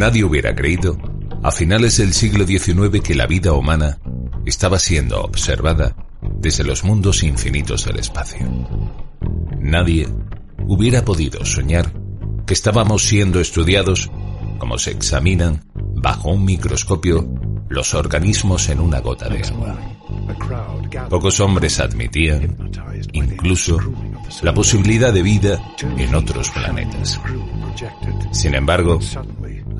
Nadie hubiera creído, a finales del siglo XIX, que la vida humana estaba siendo observada desde los mundos infinitos del espacio. Nadie hubiera podido soñar que estábamos siendo estudiados como se examinan bajo un microscopio los organismos en una gota de agua. Pocos hombres admitían incluso la posibilidad de vida en otros planetas. Sin embargo,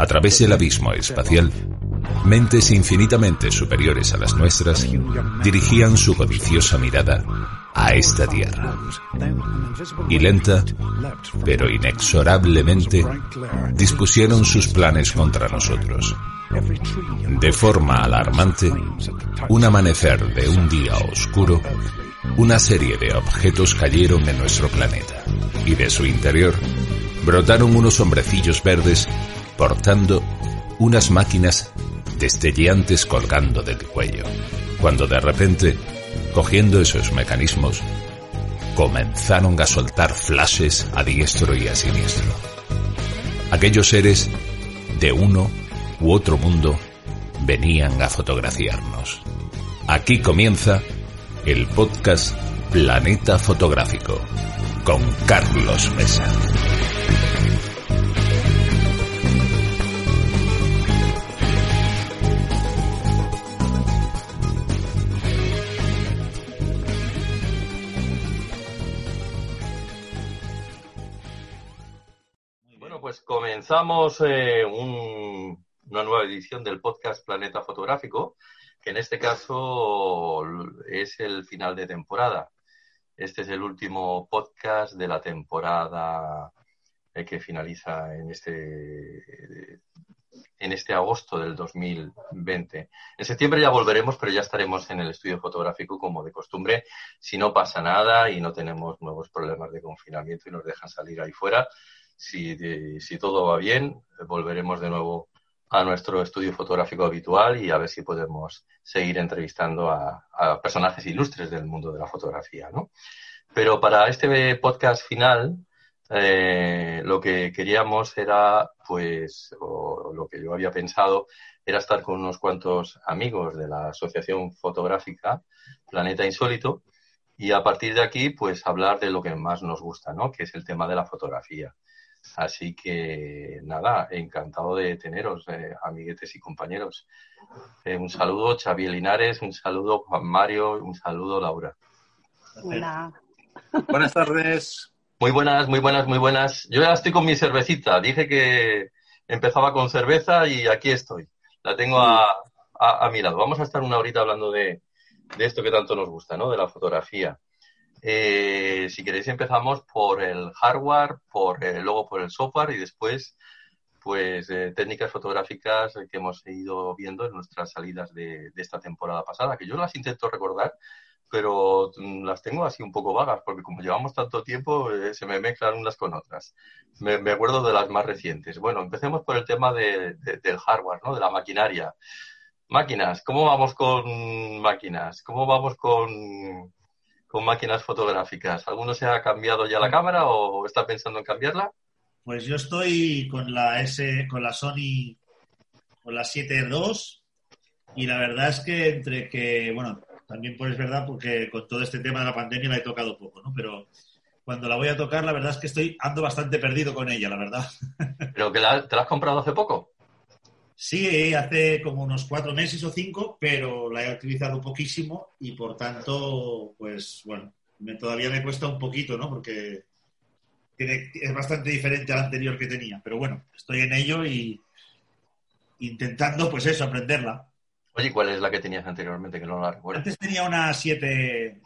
a través del abismo espacial, mentes infinitamente superiores a las nuestras dirigían su codiciosa mirada a esta tierra. Y lenta, pero inexorablemente, dispusieron sus planes contra nosotros. De forma alarmante, un amanecer de un día oscuro, una serie de objetos cayeron en nuestro planeta y de su interior brotaron unos hombrecillos verdes portando unas máquinas destellantes colgando del cuello, cuando de repente, cogiendo esos mecanismos, comenzaron a soltar flashes a diestro y a siniestro. Aquellos seres de uno u otro mundo venían a fotografiarnos. Aquí comienza el podcast Planeta Fotográfico con Carlos Mesa. Comenzamos eh, un una nueva edición del podcast Planeta Fotográfico, que en este caso es el final de temporada. Este es el último podcast de la temporada eh, que finaliza en este en este agosto del 2020. En septiembre ya volveremos, pero ya estaremos en el estudio fotográfico como de costumbre, si no pasa nada y no tenemos nuevos problemas de confinamiento y nos dejan salir ahí fuera. Si, todo va bien, volveremos de nuevo a nuestro estudio fotográfico habitual y a ver si podemos seguir entrevistando a, personajes ilustres del mundo de la fotografía, ¿no? Pero para este podcast final, eh, lo que queríamos era, pues, o lo que yo había pensado, era estar con unos cuantos amigos de la Asociación Fotográfica Planeta Insólito y a partir de aquí, pues, hablar de lo que más nos gusta, ¿no? Que es el tema de la fotografía. Así que nada, encantado de teneros, eh, amiguetes y compañeros. Eh, un saludo, Xavi Linares, un saludo, Juan Mario, un saludo, Laura. Hola. Buenas tardes. Muy buenas, muy buenas, muy buenas. Yo ya estoy con mi cervecita. Dije que empezaba con cerveza y aquí estoy. La tengo a, a, mi lado. Vamos a estar una horita hablando de, de esto que tanto nos gusta, ¿no? De la fotografía. Eh, si queréis empezamos por el hardware, por eh, luego por el software y después pues eh, técnicas fotográficas que hemos ido viendo en nuestras salidas de, esta temporada pasada, que yo las intento recordar, pero mm, las tengo así un poco vagas, porque como llevamos tanto tiempo, se me mezclan unas con otras. Me, acuerdo de las más recientes. Bueno, empecemos por el tema del hardware, ¿no? De la maquinaria. Máquinas, ¿cómo vamos con máquinas? ¿Cómo vamos con, con máquinas fotográficas? ¿Alguno se ha cambiado ya la mm. cámara o está pensando en cambiarla? Pues yo estoy con la S, con la Sony, con la 7.2 y la verdad es que entre que, bueno, también pues es verdad porque con todo este tema de la pandemia la he tocado poco, ¿no? Pero cuando la voy a tocar, la verdad es que estoy ando bastante perdido con ella, la verdad. ¿Pero que te la has comprado hace poco? Sí, hace como unos cuatro meses o cinco, pero la he utilizado poquísimo y por tanto, pues bueno, me, todavía me cuesta un poquito, ¿no? Porque es bastante diferente al anterior que tenía. Pero bueno, estoy en ello y intentando, pues eso, aprenderla. Oye, ¿cuál es la que tenías anteriormente que no la recuerdo? Antes tenía una 7,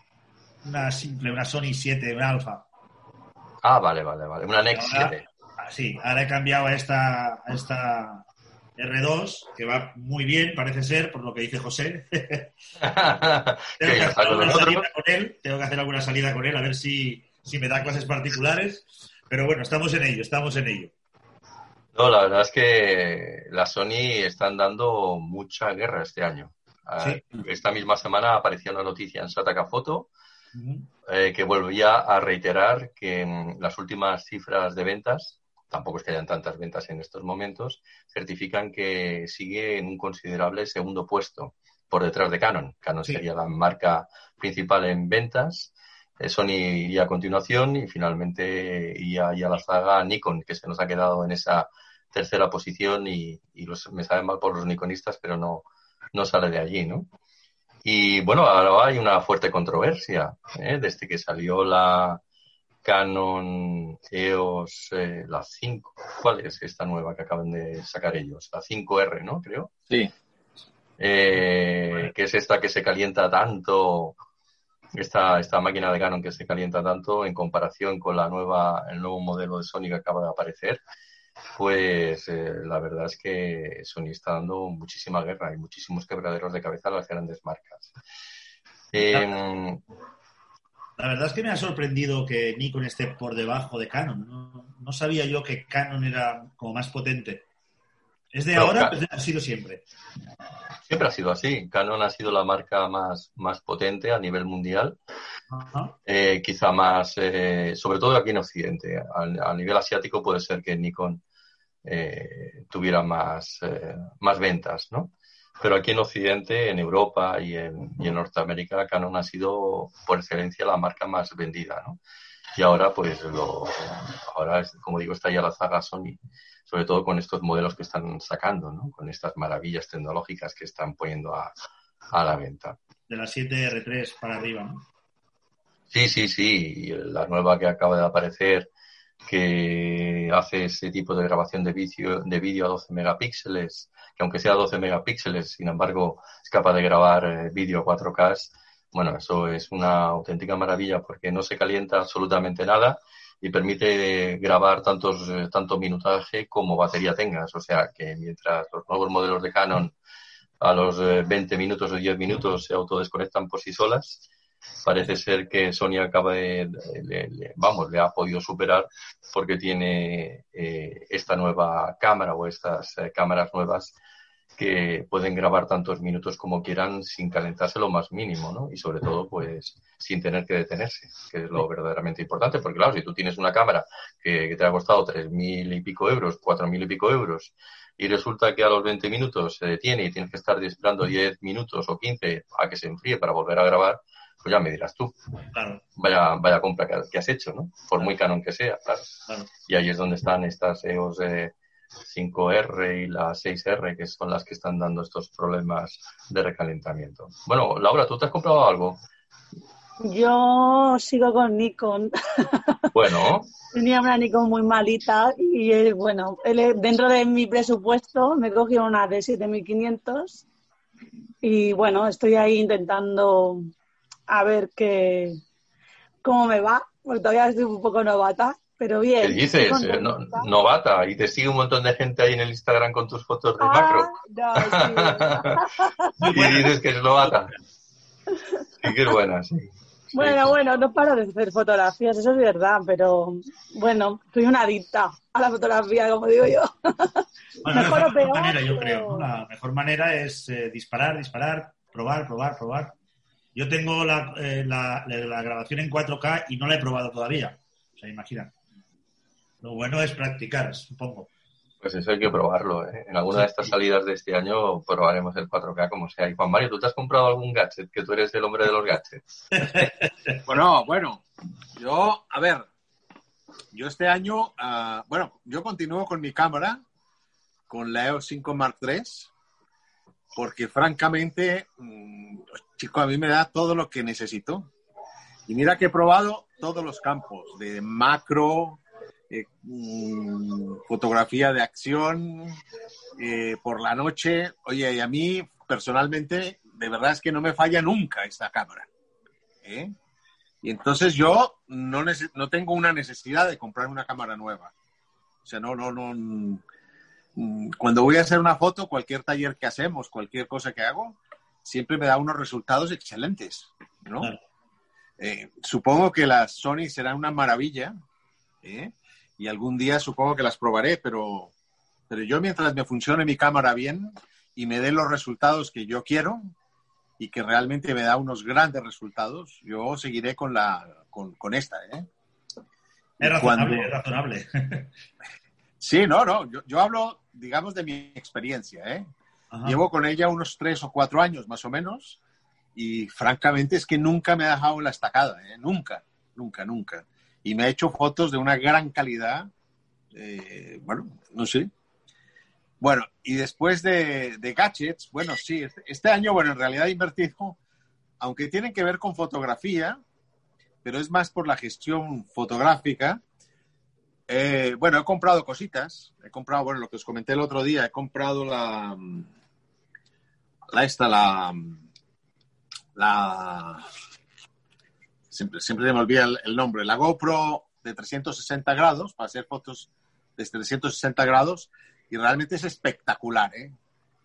una simple, una Sony 7, una Alpha. Ah, vale, vale, vale. Una Nex 7. Sí, ahora he cambiado a esta, a esta R2, que va muy bien, parece ser, por lo que dice José. tengo, que hacer alguna salida con él, tengo que hacer alguna salida con él, a ver si, si me da clases particulares. Pero bueno, estamos en ello, estamos en ello. No, la verdad es que la Sony están dando mucha guerra este año. Ah, esta misma semana apareció una noticia en Sataka Foto eh, que volvía a reiterar que las últimas cifras de ventas tampoco es que hayan tantas ventas en estos momentos, certifican que sigue en un considerable segundo puesto por detrás de Canon. Canon sería la marca principal en ventas. Eh, Sony iría a continuación y finalmente iría, a la saga Nikon, que se nos ha quedado en esa tercera posición y, me sabe mal por los nikonistas, pero no, no sale de allí, ¿no? Y bueno, ahora hay una fuerte controversia, ¿eh? desde que salió la Canon EOS, eh, la 5, ¿cuál es esta nueva que acaban de sacar ellos? La 5R, ¿no? Creo. Sí. Eh, que es esta que se calienta tanto, esta, esta máquina de Canon que se calienta tanto en comparación con la nueva, el nuevo modelo de Sony que acaba de aparecer pues eh, la verdad es que Sony está dando muchísima guerra y muchísimos quebraderos de cabeza a las grandes marcas. La verdad es que me ha sorprendido que Nikon esté por debajo de Canon. No, sabía yo que Canon era como más potente. ¿Es de ahora o ha sido siempre? Siempre ha sido así. Canon ha sido la marca más, más potente a nivel mundial. Eh, quizá más, eh, sobre todo aquí en Occidente. A, nivel asiático puede ser que Nikon eh, tuviera más, más ventas, ¿no? Pero aquí en Occidente, en Europa y en, y en, Norteamérica, Canon ha sido por excelencia la marca más vendida, ¿no? Y ahora, pues, lo, ahora, como digo, está ya la saga Sony, sobre todo con estos modelos que están sacando, ¿no? Con estas maravillas tecnológicas que están poniendo a, a la venta. De la 7R3 para arriba, ¿no? Sí, sí, sí. la nueva que acaba de aparecer, que hace ese tipo de grabación de vídeo de vídeo a 12 megapíxeles, que aunque sea 12 megapíxeles, sin embargo, es capaz de grabar eh, vídeo a 4K. Bueno, eso es una auténtica maravilla porque no se calienta absolutamente nada y permite grabar tantos, eh, tanto minutaje como batería tengas. O sea que mientras los nuevos modelos de Canon a los 20 eh, minutos o 10 minutos se autodesconectan por sí solas, parece ser que Sony acaba de, vamos, le ha podido superar porque tiene eh, esta nueva cámara o estas eh, cámaras nuevas que pueden grabar tantos minutos como quieran sin calentarse lo más mínimo, ¿no? Y sobre todo, pues, sin tener que detenerse, que es lo verdaderamente importante, porque claro, si tú tienes una cámara que, te ha costado tres mil y pico euros, cuatro mil y pico euros, y resulta que a los 20 minutos se detiene y tienes que estar esperando 10 minutos o 15 a que se enfríe para volver a grabar, pues ya me dirás tú. Vaya, vaya compra que, has hecho, ¿no? Por muy canon que sea, claro. Y ahí es donde están estas EOS 5R y la 6R, que son las que están dando estos problemas de recalentamiento. Bueno, Laura, ¿tú te has comprado algo? Yo sigo con Nikon. Bueno. Tenía una Nikon muy malita y eh, bueno, dentro de mi presupuesto me cogí una de 7500 y bueno, estoy ahí intentando a ver qué, cómo me va, porque todavía estoy un poco novata, pero bien. ¿Qué dices? Eh, novata, y te sigue un montón de gente ahí en el Instagram con tus fotos de macro. Ah, no, sí. y dices que es novata. Sí que es buena, sí. Bueno, bueno, no paro de hacer fotografías, eso es verdad, pero bueno, soy una adicta a la fotografía, como digo yo. mejor o peor. Manera, yo creo, La mejor manera es eh, disparar, disparar, probar, probar, probar. Yo tengo eh, la, la, grabación en 4K y no la he probado todavía. O sea, imagina. Lo bueno es practicar, supongo. Pues eso hay que probarlo. ¿eh? En alguna de estas salidas de este año probaremos el 4K como sea. Y Juan Mario, ¿tú te has comprado algún gadget? Que tú eres el hombre de los gadgets. bueno, bueno. Yo, a ver. Yo este año, ah, bueno, yo continúo con mi cámara, con la EOS 5 Mark III porque francamente, mm, chico, a mí me da todo lo que necesito. Y mira que he probado todos los campos, de macro, eh, mm, fotografía de acción, eh, por la noche. Oye, y a mí personalmente, de verdad es que no me falla nunca esta cámara. ¿eh? Y entonces yo no, no tengo una necesidad de comprar una cámara nueva. O sea, no, no, no, Mm, cuando voy a hacer una foto, cualquier taller que hacemos, cualquier cosa que hago, siempre me da unos resultados excelentes, ¿no? Eh, supongo que las Sony serán una maravilla, ¿eh? y algún día supongo que las probaré, pero, pero yo mientras me funcione mi cámara bien y me dé los resultados que yo quiero y que realmente me da unos grandes resultados, yo seguiré con, la, con, esta. ¿eh? Es razonable, es razonable. Sí, no, no. Yo, yo hablo, digamos, de mi experiencia. ¿eh? Llevo con ella unos tres o cuatro años, más o menos. Y francamente es que nunca me ha dejado la estacada. ¿eh? Nunca, nunca, nunca. Y me ha hecho fotos de una gran calidad. Eh, bueno, no sé. Bueno, y después de, de gadgets, bueno, sí, este, este año, bueno, en realidad he invertido, aunque tienen que ver con fotografía, pero es más por la gestión fotográfica. Eh, bueno, he comprado cositas. He comprado, bueno, lo que os comenté el otro día, he comprado la. La esta, la. Siempre, siempre me olvida el, nombre. La GoPro de 360 grados, para hacer fotos de 360 grados, y realmente es espectacular, ¿eh?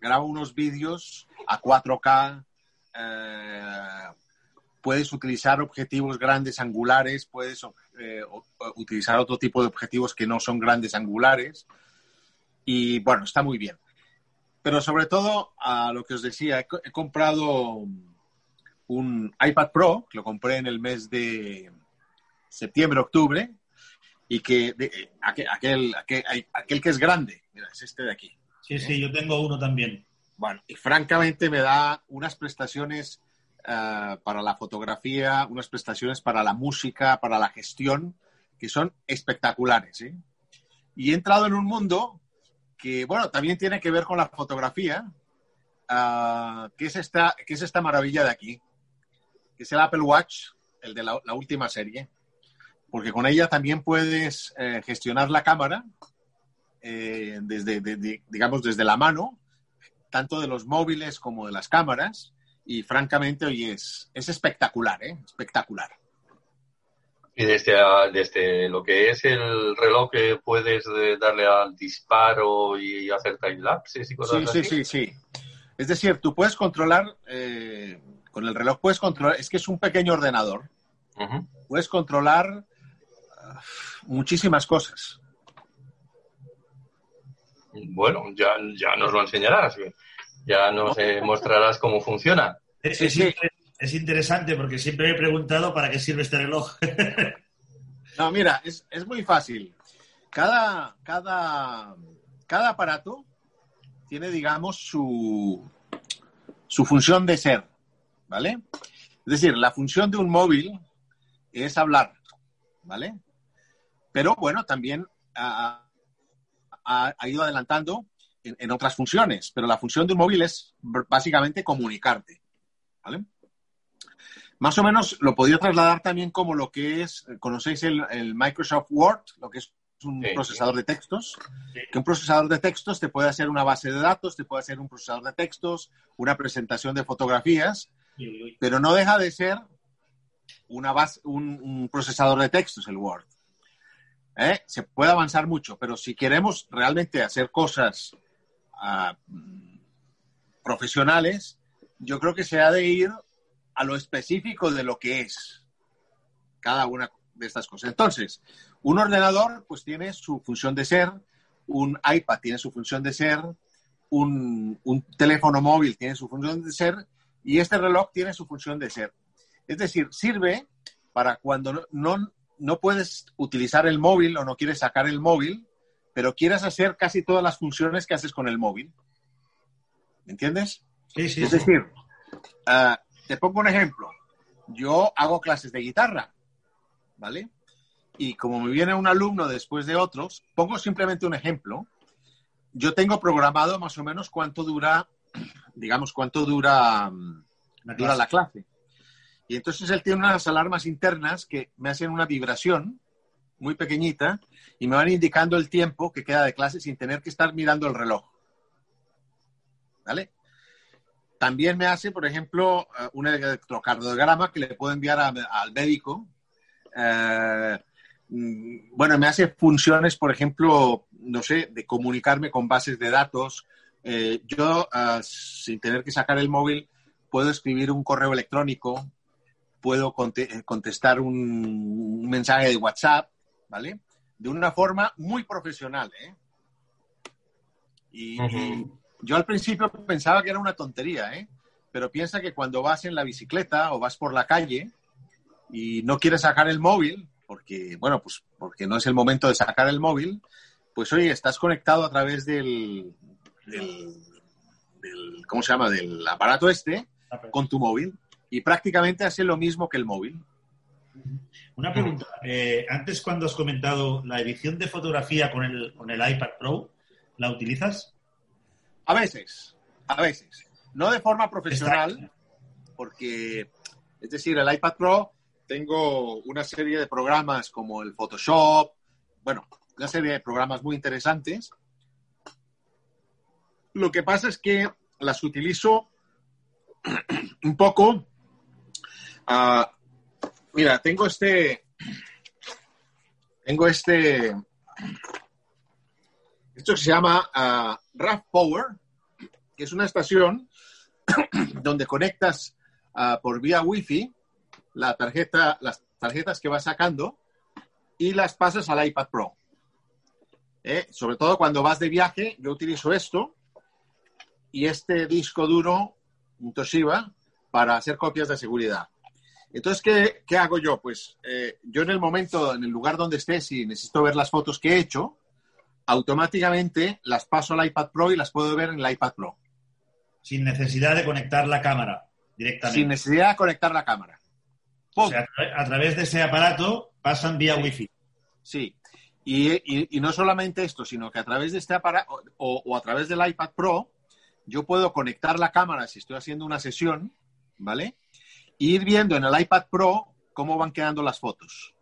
Grabo unos vídeos a 4K, eh, puedes utilizar objetivos grandes angulares, puedes eh, utilizar otro tipo de objetivos que no son grandes angulares. Y bueno, está muy bien. Pero sobre todo, a lo que os decía, he, he comprado un iPad Pro, que lo compré en el mes de septiembre, octubre, y que de, aquel, aquel, aquel, aquel, que es grande, mira, es este de aquí. Sí, sí, yo tengo uno también. Bueno, y francamente me da unas prestaciones uh, para la fotografía, unas prestaciones para la música, para la gestión, que son espectaculares. ¿eh? Y he entrado en un mundo que, bueno, también tiene que ver con la fotografía, uh, que, es esta, que es esta maravilla de aquí, que es el Apple Watch, el de la, última serie, porque con ella también puedes eh, gestionar la cámara eh, desde, de, de, digamos, desde la mano, tanto de los móviles como de las cámaras, y francamente, oye, es, es espectacular, ¿eh? Espectacular. Y desde, desde lo que es el reloj que puedes darle al disparo y hacer timelapses y cosas sí, así. Sí, sí, sí. Es decir, tú puedes controlar, eh, con el reloj puedes controlar, es que es un pequeño ordenador. Uh -huh. Puedes controlar uh, muchísimas cosas. Bueno, ya, ya nos lo enseñarás. Ya nos eh, mostrarás cómo funciona. Sí, sí. Es, interesante porque siempre me he preguntado para qué sirve este reloj. no, mira, es, es, muy fácil. Cada, cada, cada aparato tiene, digamos, su, su función de ser, ¿vale? Es decir, la función de un móvil es hablar, ¿vale? Pero bueno, también ha, ha, ido adelantando en, en, otras funciones, pero la función de un móvil es básicamente comunicarte. ¿vale? Más o menos lo podría trasladar también como lo que es, conocéis el, el Microsoft Word, lo que es un sí, procesador de textos, sí. que un procesador de textos te puede hacer una base de datos, te puede hacer un procesador de textos, una presentación de fotografías, pero no deja de ser una base, un, un procesador de textos el Word. ¿Eh? Se puede avanzar mucho, pero si queremos realmente hacer cosas uh, profesionales, yo creo que se ha de ir a lo específico de lo que es cada una de estas cosas. Entonces, un ordenador pues tiene su función de ser, un iPad tiene su función de ser, un, un, teléfono móvil tiene su función de ser y este reloj tiene su función de ser. Es decir, sirve para cuando no, no, no puedes utilizar el móvil o no quieres sacar el móvil, pero quieres hacer casi todas las funciones que haces con el móvil. ¿Me entiendes? Sí, sí, es sí. decir, uh, te pongo un ejemplo. Yo hago clases de guitarra, ¿vale? Y como me viene un alumno después de otros, pongo simplemente un ejemplo. Yo tengo programado más o menos cuánto dura, digamos, cuánto dura, la dura la clase. Y entonces él tiene unas alarmas internas que me hacen una vibración muy pequeñita y me van indicando el tiempo que queda de clase sin tener que estar mirando el reloj. ¿Vale? También me hace, por ejemplo, un electrocardiograma que le puedo enviar al médico. Eh, bueno, me hace funciones, por ejemplo, no sé, de comunicarme con bases de datos. Eh, yo, sin tener que sacar el móvil, puedo escribir un correo electrónico, puedo cont contestar un, mensaje de WhatsApp, ¿vale? De una forma muy profesional, ¿eh? Y. yo al principio pensaba que era una tontería, ¿eh? Pero piensa que cuando vas en la bicicleta o vas por la calle y no quieres sacar el móvil, porque, bueno, pues porque no es el momento de sacar el móvil, pues oye, estás conectado a través del, del, del- ¿cómo se llama? Del aparato este con tu móvil y prácticamente hace lo mismo que el móvil. Una pregunta. eh, antes, cuando has comentado la edición de fotografía con el, con el iPad Pro, ¿la utilizas? A veces, a veces. No de forma profesional, porque, es decir, el iPad Pro tengo una serie de programas como el Photoshop, bueno, una serie de programas muy interesantes. Lo que pasa es que las utilizo un poco. ah, mira, tengo este. Tengo este. Esto se llama RAV Power, que es una estación donde conectas ah, por vía Wi-Fi las tarjetas que vas sacando y las pasas al iPad Pro. Eh, Sobre todo cuando vas de viaje, yo utilizo esto y este disco duro, Toshiba, para hacer copias de seguridad. Entonces, ¿qué, qué hago yo? Pues eh, yo en el momento, en el lugar donde esté, si necesito ver las fotos que he hecho, automáticamente las paso al iPad Pro y las puedo ver en el iPad Pro. Sin necesidad de conectar la cámara directamente. Sin necesidad de conectar la cámara. O sea, a tra- a través de ese aparato pasan vía Wi-Fi. Sí. Y, y- y no solamente esto, sino que a través de este aparato o, o a través del iPad Pro, yo puedo conectar la cámara si estoy haciendo una sesión, ¿vale? Y ir viendo en el iPad Pro cómo van quedando las fotos,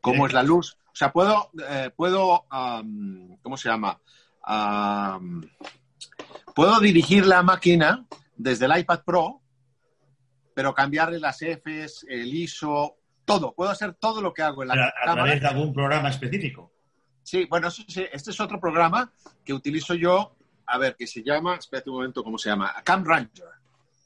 cómo es la luz. O sea, puedo, eh, puedo am, ¿cómo se llama? Am, puedo dirigir la máquina desde el iPad Pro, pero cambiarle las Fs, el ISO, todo. Puedo hacer todo lo que hago en la A, a cámara. través de algún programa específico. Sí, bueno, eso sí, este es otro programa que utilizo yo, a ver, que se llama, espérate un momento, ¿cómo se llama? Cam Ranger.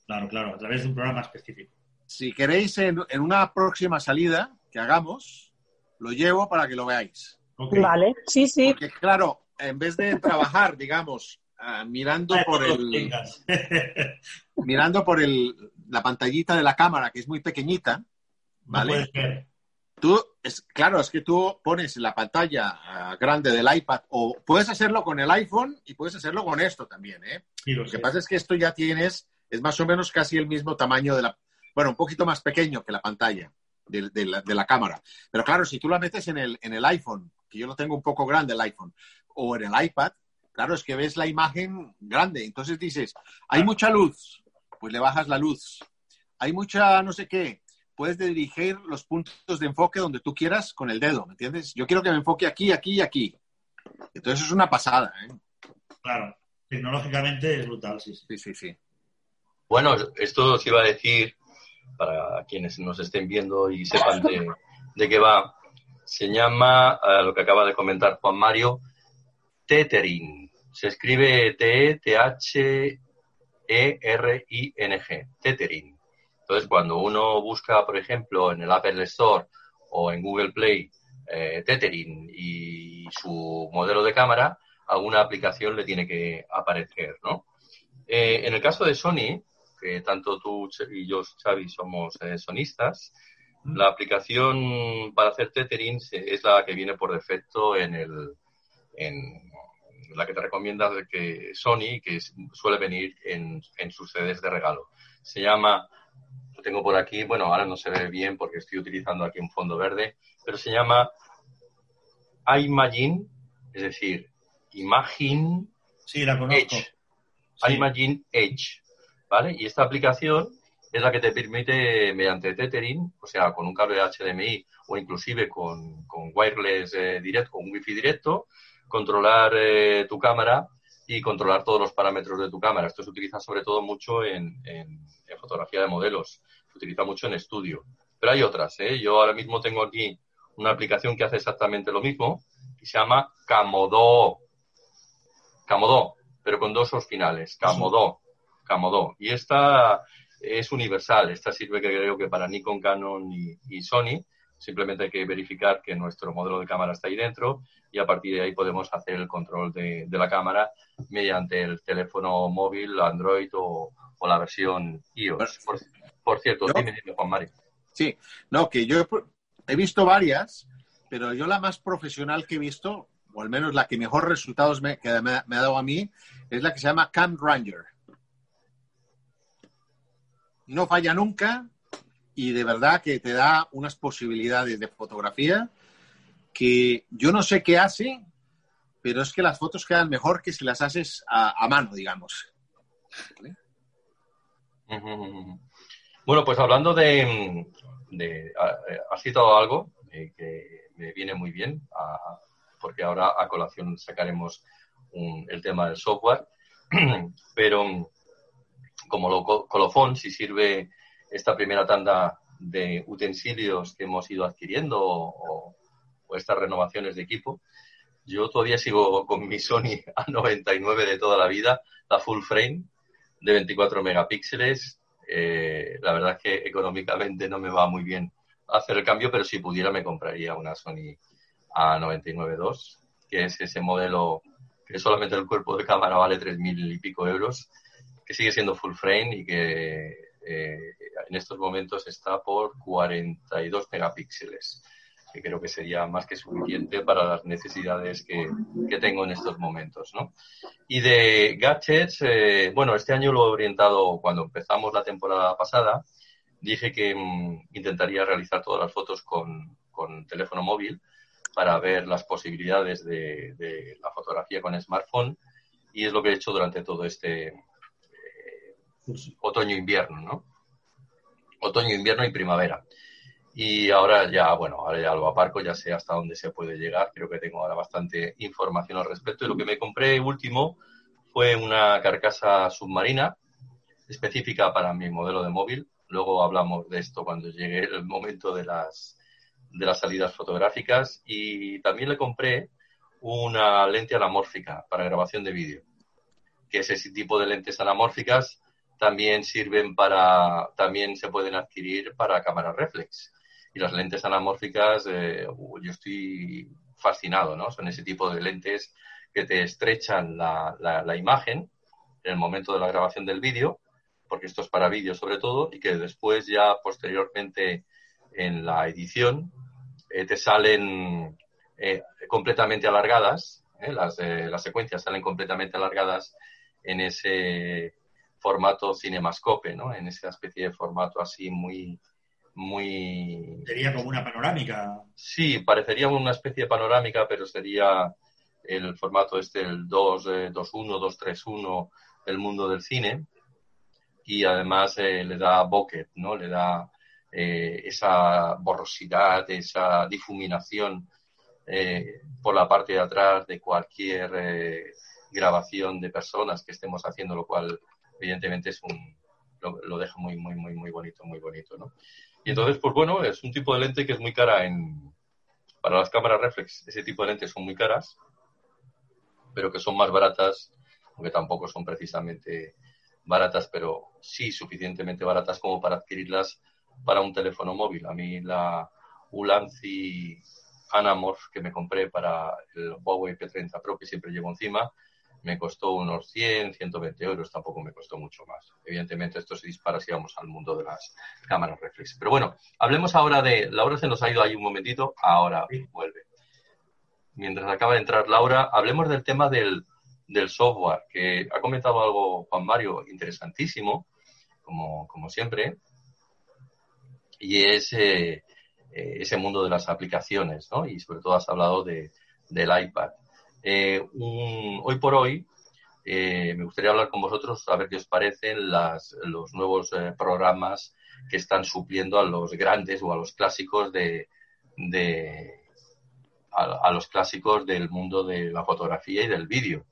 Claro, claro, a través de un programa específico. Si queréis, en, en una próxima salida que hagamos, lo llevo para que lo veáis. Vale, sí, sí. Porque, claro, en vez de trabajar, digamos, ah, mirando por el, mirando por el, la pantallita de la cámara, que es muy pequeñita, ¿vale? Tú, es, claro, es que tú pones la pantalla ah, grande del iPad o puedes hacerlo con el iPhone y puedes hacerlo con esto también, ¿eh? Sí, lo que pasa es que esto ya tienes, es más o menos casi el mismo tamaño de la, bueno, un poquito más pequeño que la pantalla de, de la, de la cámara. Pero claro, si tú la metes en el, en el iPhone, que yo lo tengo un poco grande el iPhone, o en el iPad, claro, es que ves la imagen grande. Entonces dices, hay mucha luz, pues le bajas la luz. Hay mucha no sé qué, puedes dirigir los puntos de enfoque donde tú quieras con el dedo, ¿me entiendes? Yo quiero que me enfoque aquí, aquí y aquí. Entonces es una pasada, ¿eh? Claro, tecnológicamente es brutal, sí, sí. Sí, sí, sí. Bueno, esto os iba a decir, para quienes nos estén viendo y sepan de, de qué va, se llama, eh, lo que acaba de comentar Juan Mario, Tethering. Se escribe T-E-T-H-E-R-I-N-G, Tethering. Entonces, cuando uno busca, por ejemplo, en el Apple Store o en Google Play, eh, Tethering y su modelo de cámara, alguna aplicación le tiene que aparecer, ¿no? Eh, en el caso de Sony, que tanto tú y yo, Xavi, somos eh, sonistas, la aplicación para hacer tethering es la que viene por defecto en el en la que te recomienda de que Sony, que suele venir en, en sus CDs de regalo. Se llama, lo tengo por aquí, bueno, ahora no se ve bien porque estoy utilizando aquí un fondo verde, pero se llama iMagine, es decir, Imagine Sí, la conozco. Edge. Sí. Imagine Edge, ¿vale? Y esta aplicación es la que te permite, mediante tethering, o sea, con un cable HDMI o inclusive con, con wireless eh, directo, con wifi directo, controlar eh, tu cámara y controlar todos los parámetros de tu cámara. Esto se utiliza sobre todo mucho en, en- fotografía de modelos, se utiliza mucho en estudio. Pero hay otras, ¿eh? Yo ahora mismo tengo aquí una aplicación que hace exactamente lo mismo y se llama Camodo. Camodo, pero con dos os finales. Camodo. Camodo. Y esta es universal. Esta sirve creo que para Nikon, Canon y Sony. Simplemente hay que verificar que nuestro modelo de cámara está ahí dentro y a partir de ahí podemos hacer el control de, de la cámara mediante el teléfono móvil, Android o, o la versión iOS. Por, por cierto, Yo- dime, Juan Mario. Sí, no, que yo he, he visto varias, pero yo la más profesional que he visto, o al menos la que mejor resultados me, que me, me ha dado a mí, es la que se llama Cam Ranger. No falla nunca y de verdad que te da unas posibilidades de fotografía que yo no sé qué hace, pero es que las fotos quedan mejor que si las haces a, mano, digamos. Bueno, pues hablando de, de has citado algo eh, que me viene muy bien, a, porque ahora a colación sacaremos un, el tema del software, pero como lo, colofón, si sirve esta primera tanda de utensilios que hemos ido adquiriendo o, o estas renovaciones de equipo, yo todavía sigo con mi Sony A99 de toda la vida, la full frame de 24 megapíxeles. Eh, la verdad es que económicamente no me va muy bien hacer el cambio, pero si pudiera me compraría una Sony A99 II, que es ese modelo que solamente el cuerpo de cámara vale 3.000 y pico euros, que sigue siendo full frame y que eh, en estos momentos está por 42 megapíxeles que creo que sería más que suficiente para las necesidades que, que tengo en estos momentos. ¿no? Y de gadgets, eh, bueno, este año lo he orientado cuando empezamos la temporada pasada. Dije que mm, intentaría realizar todas las fotos con, con, teléfono móvil para ver las posibilidades de, de, la fotografía con smartphone y es lo que he hecho durante todo este otoño-invierno, ¿no? Otoño-invierno y primavera. Y ahora ya, bueno, ahora ya lo aparco, ya sé hasta dónde se puede llegar. Creo que tengo ahora bastante información al respecto. Y lo que me compré último fue una carcasa submarina específica para mi modelo de móvil. Luego hablamos de esto cuando llegue el momento de las, de las salidas fotográficas. Y también le compré una lente anamórfica para grabación de vídeo, que es ese tipo de lentes anamórficas también sirven para, también se pueden adquirir para cámara reflex y las lentes anamórficas, eh, yo estoy fascinado, ¿no? Son ese tipo de lentes que te estrechan la, la, imagen en el momento de la grabación del vídeo, porque esto es para vídeo sobre todo, y que después ya posteriormente en la edición eh, te salen eh, completamente alargadas, las, las secuencias salen completamente alargadas en ese formato cinemascope, ¿no? En esa especie de formato así muy, muy... Sería como una panorámica. Sí, parecería una especie de panorámica, pero sería el formato este, el 2, eh, 2.1, 2.3.1 del mundo del cine. Y además eh, le da bokeh, ¿no? Le da eh, esa borrosidad, esa difuminación eh, por la parte de atrás de cualquier grabación de personas que estemos haciendo, lo cual evidentemente es un, lo, deja muy, muy, muy, muy bonito, muy bonito, ¿no? Y entonces, pues bueno, es un tipo de lente que es muy cara en, para las cámaras reflex. Ese tipo de lentes son muy caras, pero que son más baratas, aunque tampoco son precisamente baratas, pero sí suficientemente baratas como para adquirirlas para un teléfono móvil. A mí la Ulanzi Anamorph que me compré para el Huawei P30 Pro que siempre llevo encima, me costó unos 100, 120 euros, tampoco me costó mucho más. Evidentemente esto se dispara si vamos al mundo de las cámaras reflex. Pero bueno, hablemos ahora de... Laura se nos ha ido ahí un momentito, ahora vuelve. Mientras acaba de entrar Laura, hablemos del tema del, del software, que ha comentado algo Juan Mario interesantísimo, como, como siempre, y es eh, ese mundo de las aplicaciones, ¿no? Y sobre todo has hablado de, del iPad. Eh, hoy por hoy eh, me gustaría hablar con vosotros a ver qué os parecen los nuevos eh, programas que están supliendo a los grandes o a los clásicos de, a, los clásicos del mundo de la fotografía y del vídeo.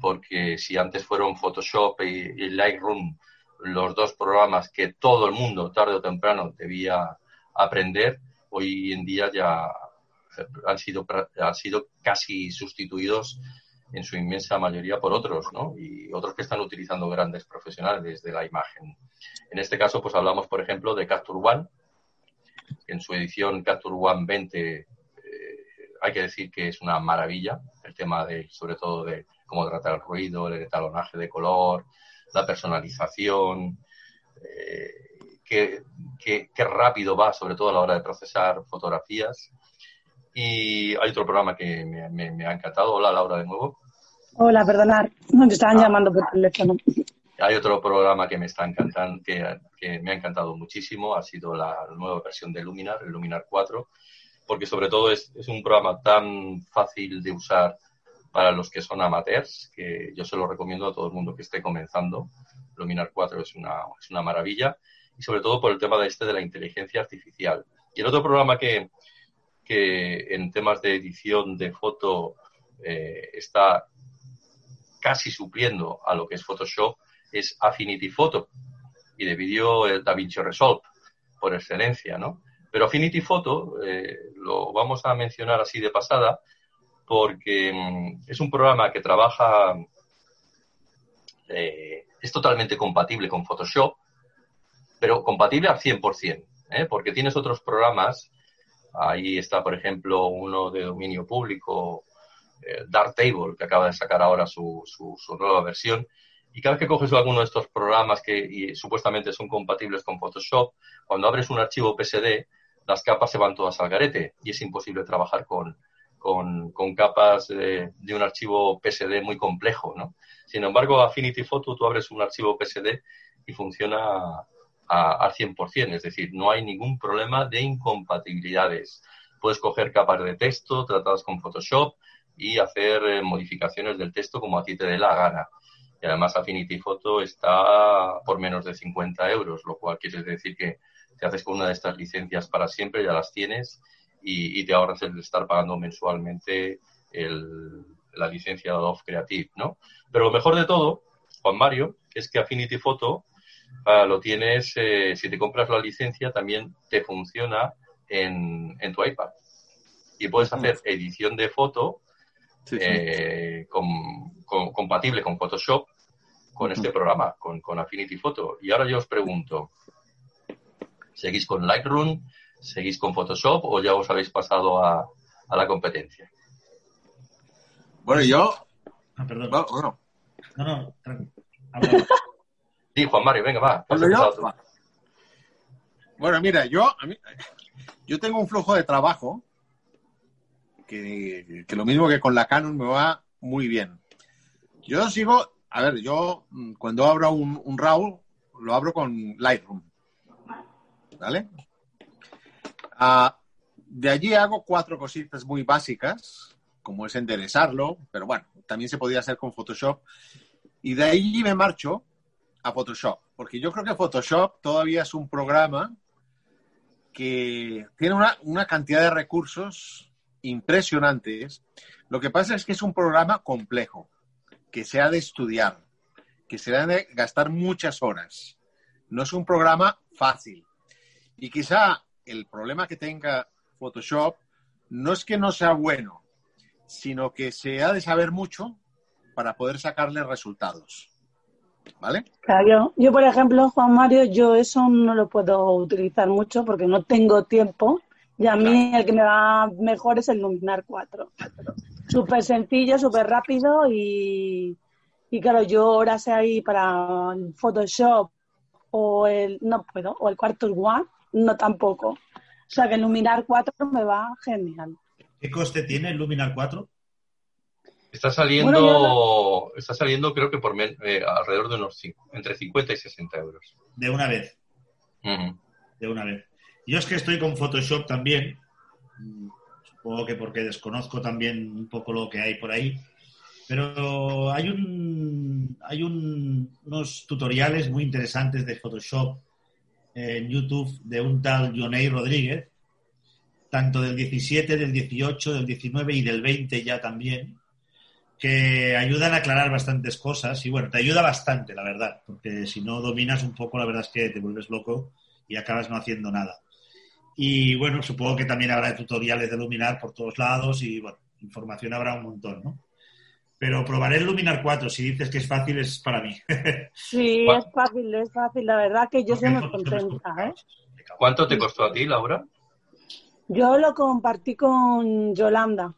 Porque si antes fueron Photoshop y Lightroom los dos programas que todo el mundo tarde o temprano debía aprender, hoy en día ya han sido, han sido casi sustituidos en su inmensa mayoría por otros, ¿no? Y otros que están utilizando grandes profesionales de la imagen. En este caso, pues hablamos, por ejemplo, de Capture One, en su edición Capture One 20 eh, hay que decir que es una maravilla el tema de, sobre todo, de cómo tratar el ruido, el etalonaje de color, la personalización, eh, qué rápido va, sobre todo a la hora de procesar fotografías Y hay otro programa que me, ha encantado. Hola, Laura, de nuevo. Hola, perdonar. Me estaban ah. llamando por teléfono. Hay otro programa que me está encantando, que, me ha encantado muchísimo. Ha sido la nueva versión de Luminar, el Luminar 4, porque sobre todo es, es un programa tan fácil de usar para los que son amateurs, que yo se lo recomiendo a todo el mundo que esté comenzando. Luminar 4 es una, es una maravilla y sobre todo por el tema de este de la inteligencia artificial. Y el otro programa que, que en temas de edición de foto eh, está casi supliendo a lo que es Photoshop es Affinity Photo y de vídeo el DaVinci Resolve por excelencia, ¿no? Pero Affinity Photo eh, lo vamos a mencionar así de pasada porque mm, es un programa que trabaja, eh, es totalmente compatible con Photoshop, pero compatible al 100%, ¿eh? porque tienes otros programas, ahí está, por ejemplo, uno de dominio público, eh, Darktable, que acaba de sacar ahora su, su, nueva versión, y cada vez que coges alguno de estos programas que supuestamente son compatibles con Photoshop, cuando abres un archivo PSD, las capas se van todas al garete y es imposible trabajar con, con, capas de, un archivo PSD muy complejo, ¿no? Sin embargo, Affinity Photo, tú abres un archivo PSD y funciona al 100%, es decir, no hay ningún problema de incompatibilidades. Puedes coger capas de texto tratadas con Photoshop y hacer eh, modificaciones del texto como a ti te dé la gana. Y además Affinity Photo está por menos de 50 euros, lo cual quiere decir que te haces con una de estas licencias para siempre, ya las tienes y, te ahorras el estar pagando mensualmente la licencia de Adobe Creative, ¿no? Pero lo mejor de todo, Juan Mario, es que Affinity Photo ah, lo tienes, eh, si te compras la licencia, también te funciona en, tu iPad. Y puedes hacer edición de foto eh, compatible con Photoshop con este programa, con, con Affinity Photo. Y ahora yo os pregunto, ¿seguís con Lightroom? ¿Seguís con Photoshop o ya os habéis pasado a, la competencia? Bueno, yo. Ah, perdón. No, no, Sí, Juan Mario, venga, va. Bueno, mira, yo, yo tengo un flujo de trabajo que, lo mismo que con la Canon me va muy bien. Yo sigo, a ver, yo mm, cuando abro un, un RAW, lo abro con Lightroom. ¿Vale? Ah, de allí hago cuatro cositas muy básicas, como es enderezarlo, pero bueno, también se podía hacer con Photoshop. Y de ahí me marcho a Photoshop, porque yo creo que Photoshop todavía es un programa que tiene una, una cantidad de recursos impresionantes. Lo que pasa es que es un programa complejo, que se ha de estudiar, que se ha de gastar muchas horas. No es un programa fácil. Y quizá el problema que tenga Photoshop no es que no sea bueno, sino que se ha de saber mucho para poder sacarle resultados. ¿Vale? Claro, yo, por ejemplo, Juan Mario, yo eso no lo puedo utilizar mucho porque no tengo tiempo y a mí el que me va mejor es el Luminar 4. Súper sencillo, súper rápido y, y claro, yo ahora sé ahí para Photoshop o el, no puedo, o el cuarto One, no tampoco. O sea que el Luminar 4 me va genial. ¿Qué coste tiene el Luminar 4? Está saliendo, está saliendo creo que por eh, alrededor de unos cinco, entre 50 y 60 euros. De una vez. De una vez. Yo es que estoy con Photoshop también. Supongo que porque desconozco también un poco lo que hay por ahí. Pero hay un hay unos tutoriales muy interesantes de Photoshop en YouTube de un tal Jonay Rodríguez, tanto del 17, del 18, del 19 y del 20 ya también, que ayudan a aclarar bastantes cosas y bueno, te ayuda bastante, la verdad, porque si no dominas un poco, la verdad es que te vuelves loco y acabas no haciendo nada. Y bueno, supongo que también habrá tutoriales de Luminar por todos lados y bueno, información habrá un montón, ¿no? Pero probaré el Luminar 4. Si dices que es fácil, es para mí. sí, es fácil, es fácil. La verdad que yo soy muy contenta. ¿eh? ¿Cuánto te costó a ti, Laura? Yo lo compartí con Yolanda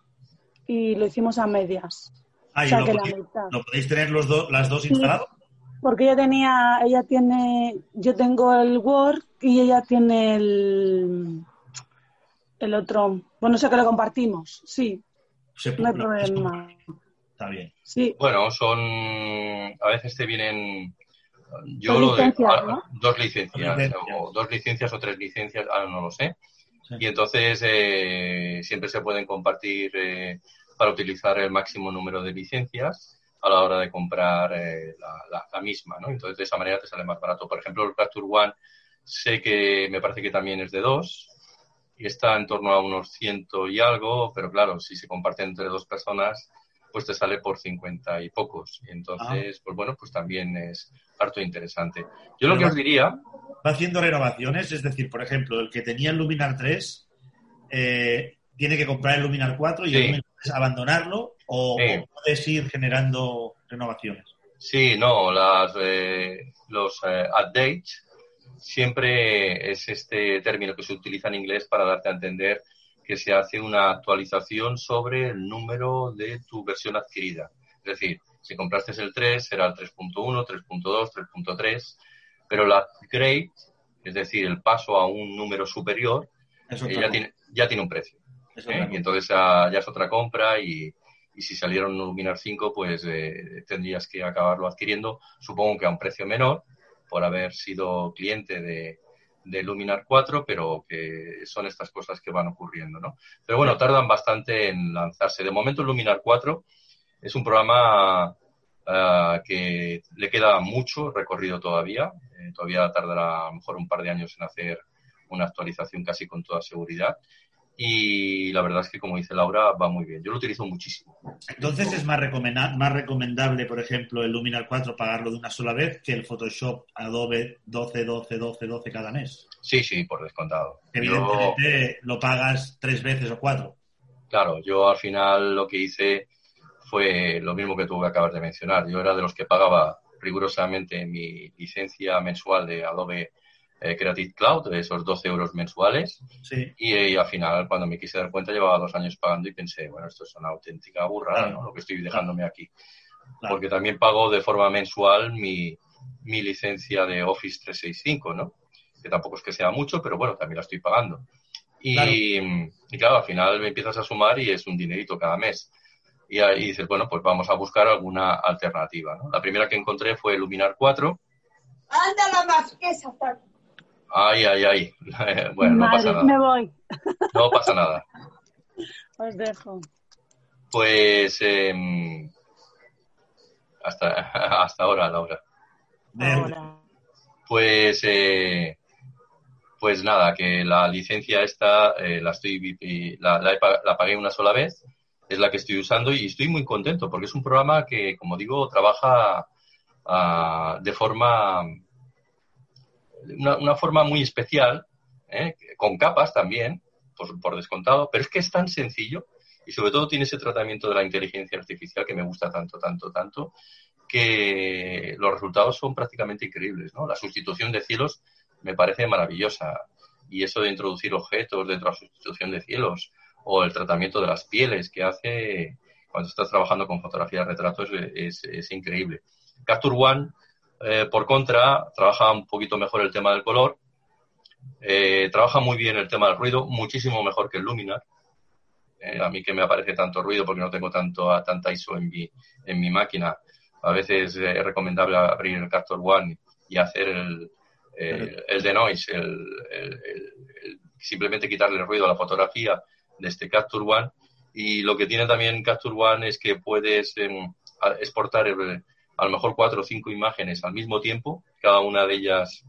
y lo hicimos a medias. Ah, lo, podéis, tener los las dos instalados? Porque ella tenía, ella tiene, yo tengo el Word y ella tiene el, El otro, bueno, sé que lo compartimos, sí. Se No hay problema. Está bien. Sí, Bueno, son. A veces te vienen. Yo Dos lo de- licencias, ah, ¿no? Dos licencias, licencias. o dos licencias o tres licencias, ahora no lo sé. Sí. Y entonces eh, siempre se pueden compartir eh, para utilizar el máximo número de licencias a la hora de comprar eh, la, la- la misma, ¿no? Entonces de esa manera te sale más barato. Por ejemplo, el Capture One sé que me parece que también es de dos y está en torno a unos ciento y algo, pero claro, si se comparten entre dos personas, pues te sale por cincuenta y pocos. Y entonces, pues bueno, pues también es harto interesante. Yo lo que va- os diría, Va haciendo renovaciones, es decir, por ejemplo, el que tenía el Luminar 3 eh, tiene que comprar el Luminar 4 y Sí. el Luminar 3 abandonarlo o, Sí. o puedes ir generando renovaciones. Sí, no, las, eh, los eh, updates siempre es este término que se utiliza en inglés para darte a entender que se hace una actualización sobre el número de tu versión adquirida. Es decir, si compraste el 3, será el 3.1, 3.2, 3.3, pero la upgrade, es decir, el paso a un número superior, eh, ya, tiene, ya tiene un precio. ¿Eh? Y entonces ya es otra compra y, y si salieron un Luminar 5, pues eh, tendrías que acabarlo adquiriendo, supongo que a un precio menor, por haber sido cliente de, de Luminar 4, pero que son estas cosas que van ocurriendo, ¿no? Pero bueno, tardan bastante en lanzarse. De momento, Luminar 4 es un programa ah, que le queda mucho recorrido todavía. Eh, todavía tardará a lo mejor un par de años en hacer una actualización casi con toda seguridad. Y la verdad es que, como dice Laura, va muy bien. Yo lo utilizo muchísimo. Entonces es más, recomenda- más recomendable, por ejemplo, el Luminar 4 pagarlo de una sola vez que el Photoshop Adobe 12, 12, 12, 12 cada mes. Sí, sí, por descontado. Yo, Evidentemente lo pagas tres veces o cuatro. claro, yo al final lo que hice fue lo mismo que tú acabas de mencionar. Yo era de los que pagaba rigurosamente mi licencia mensual de Adobe eh, Creative Cloud, de esos 12 euros mensuales. Sí. Y, eh, al final, cuando me quise dar cuenta, llevaba dos años pagando y pensé, bueno, esto es una auténtica burrada, Claro. ¿no? Lo que estoy dejándome aquí. Claro. Porque también pago de forma mensual mi, mi licencia de Office 365, ¿no? Que tampoco es que sea mucho, pero bueno, también la estoy pagando. Y Claro. y claro, al final me empiezas a sumar y es un dinerito cada mes. Y ahí dices, bueno, pues vamos a buscar alguna alternativa, ¿no? La primera que encontré fue Luminar 4. ¡Anda la más que esa Ay, ay, ay. bueno, no pasa nada. me voy. No pasa nada. Os dejo. Pues em, hasta, hasta ahora, Laura. Ahora. Pues, eh, pues nada, que la licencia esta eh, la estoy y la, la, he pa- la pagué una sola vez, es la que estoy usando y estoy muy contento porque es un programa que, como digo, trabaja ah, de forma una, forma muy especial, ¿eh? con capas también, por, por descontado, pero es que es tan sencillo y sobre todo tiene ese tratamiento de la inteligencia artificial que me gusta tanto, tanto, tanto, que los resultados son prácticamente increíbles, ¿no? La sustitución de cielos me parece maravillosa y eso de introducir objetos dentro de la sustitución de cielos o el tratamiento de las pieles que hace cuando estás trabajando con fotografía de retratos es, es, es increíble. Capture One, eh, por contra, trabaja un poquito mejor el tema del color, eh, trabaja muy bien el tema del ruido, muchísimo mejor que el Luminar. Eh, a mí que me aparece tanto ruido porque no tengo tanto a tanta ISO en mi, en mi máquina. A veces eh, es recomendable abrir el Capture One y hacer el, el, el denoise, el, el, simplemente quitarle el ruido a la fotografía de este Capture One. Y lo que tiene también Capture One es que puedes eh, exportar el, a lo mejor cuatro o cinco imágenes al mismo tiempo, cada una de ellas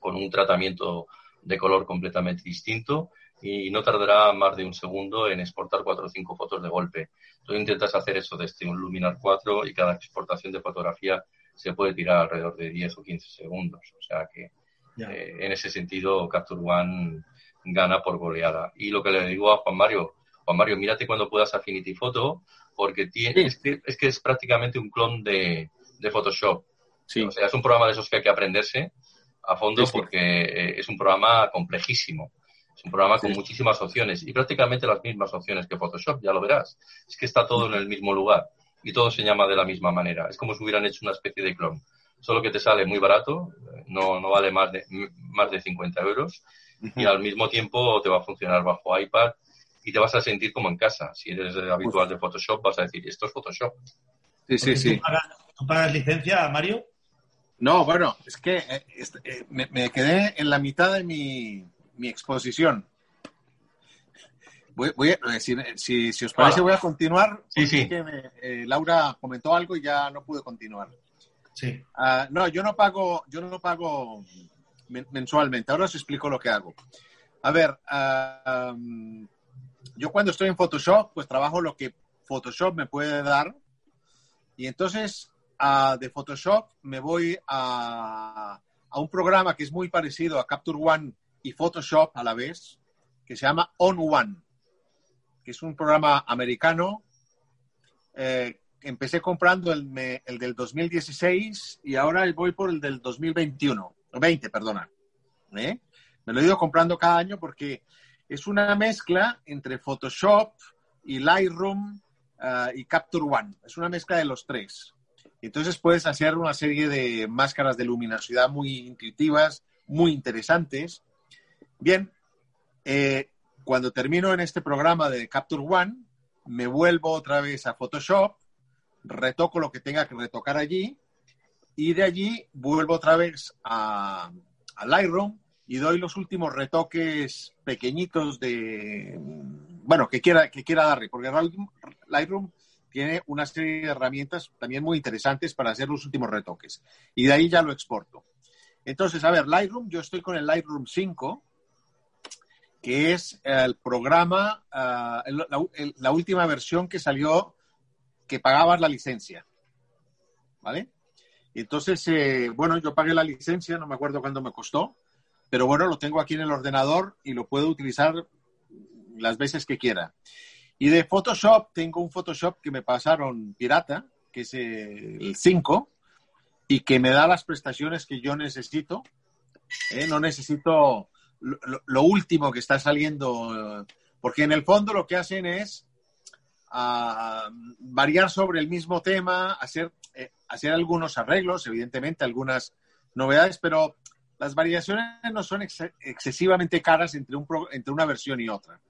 con un tratamiento de color completamente distinto y no tardará más de un segundo en exportar cuatro o cinco fotos de golpe. Tú intentas hacer eso desde un Luminar 4 y cada exportación de fotografía se puede tirar alrededor de 10 o 15 segundos. O sea que eh, en ese sentido Capture One gana por goleada. Y lo que le digo a Juan Mario, Juan Mario, mírate cuando puedas Affinity Photo porque tiene, es, que, es, que, es prácticamente un clon de, de Photoshop. Sí. O sea, es un programa de esos que hay que aprenderse a fondo sí, sí. porque eh, es un programa complejísimo. Es un programa con muchísimas opciones y prácticamente las mismas opciones que Photoshop, ya lo verás. Es que está todo en el mismo lugar y todo se llama de la misma manera. Es como si hubieran hecho una especie de clon. Solo que te sale muy barato, no, no vale más de, más de 50 euros y al mismo tiempo te va a funcionar bajo iPad y te vas a sentir como en casa. Si eres habitual de Photoshop, vas a decir, esto es Photoshop. Sí, sí, sí. ¿Tú pagas, licencia, Mario? No, bueno, es que eh, eh, me, quedé en la mitad de mi, exposición. Voy, eh, si, os parece, voy a continuar. Sí, sí. Laura comentó algo y ya no pude continuar. Sí. Ah, no, yo no pago, yo no pago mensualmente. Ahora os explico lo que hago. A ver, ah, yo cuando estoy en Photoshop, pues trabajo lo que Photoshop me puede dar. Y entonces de Photoshop me voy a, a, un programa que es muy parecido a Capture One y Photoshop a la vez, que se llama On One, que es un programa americano. Eh, empecé comprando el, el, del 2016 y ahora voy por el del 2021, 20, perdona. ¿eh? Me lo he ido comprando cada año porque es una mezcla entre Photoshop y Lightroom uh, y Capture One. Es una mezcla de los tres. Entonces puedes hacer una serie de máscaras de luminosidad muy intuitivas, muy interesantes. Bien, eh, cuando termino en este programa de Capture One, me vuelvo otra vez a Photoshop, retoco lo que tenga que retocar allí y de allí vuelvo otra vez a Lightroom y doy los últimos retoques pequeñitos de, bueno, que quiera, que quiera darle, porque Lightroom tiene una serie de herramientas también muy interesantes para hacer los últimos retoques. Y de ahí ya lo exporto. Entonces, a ver, Lightroom, yo estoy con el Lightroom 5, que es el programa, ah, la, última versión que salió que pagabas la licencia. ¿Vale? Entonces, eh, bueno, yo pagué la licencia, no me acuerdo cuándo me costó, pero bueno, lo tengo aquí en el ordenador y lo puedo utilizar las veces que quiera. Y de Photoshop, tengo un Photoshop que me pasaron pirata, que es el 5, y que me da las prestaciones que yo necesito. ¿eh? No necesito lo, último que está saliendo, porque en el fondo lo que hacen es ah, variar sobre el mismo tema, hacer, eh, hacer algunos arreglos, evidentemente, algunas novedades, pero las variaciones no son excesivamente caras entre, un entre una versión y otra.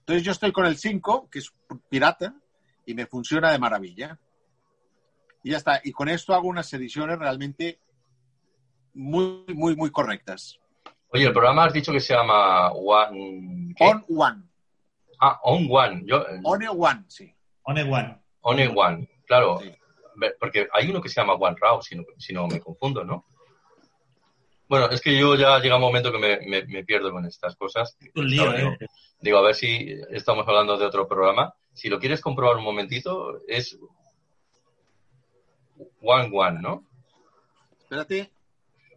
Entonces yo estoy con el 5, que es pirata, y me funciona de maravilla. Y ya está. Y con esto hago unas ediciones realmente muy, muy, muy correctas. Oye, el programa has dicho que se llama One... On One. Ah, On One. Yo... One One, sí. One One. One One, claro. Porque hay uno que se llama One Raw, si no, si no me confundo, ¿no? Bueno, es que yo ya llega un momento que me, pierdo con estas cosas. Un lío, ¿eh? digo, a ver si estamos hablando de otro programa. Si lo quieres comprobar un momentito, es One One, ¿no? Espérate.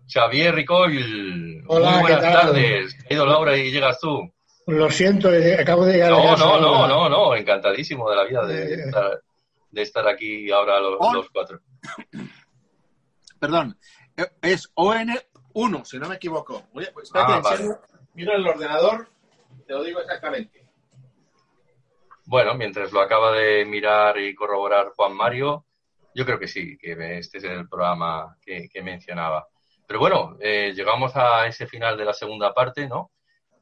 Xavier Ricoil. Hola, Muy buenas tardes. Ha ido Laura y llegas tú. Lo siento, eh, acabo de llegar no, a casa. No, no, no, no, encantadísimo de la vida de, eh. estar, de estar, aquí ahora los, los cuatro. Perdón, es ON uno, si no me equivoco. Pues, espérate, ah, mira el ordenador, te lo digo exactamente. Bueno, mientras lo acaba de mirar y corroborar Juan Mario, yo creo que sí, que este es el programa que, mencionaba. Pero bueno, eh, llegamos a ese final de la segunda parte, ¿no?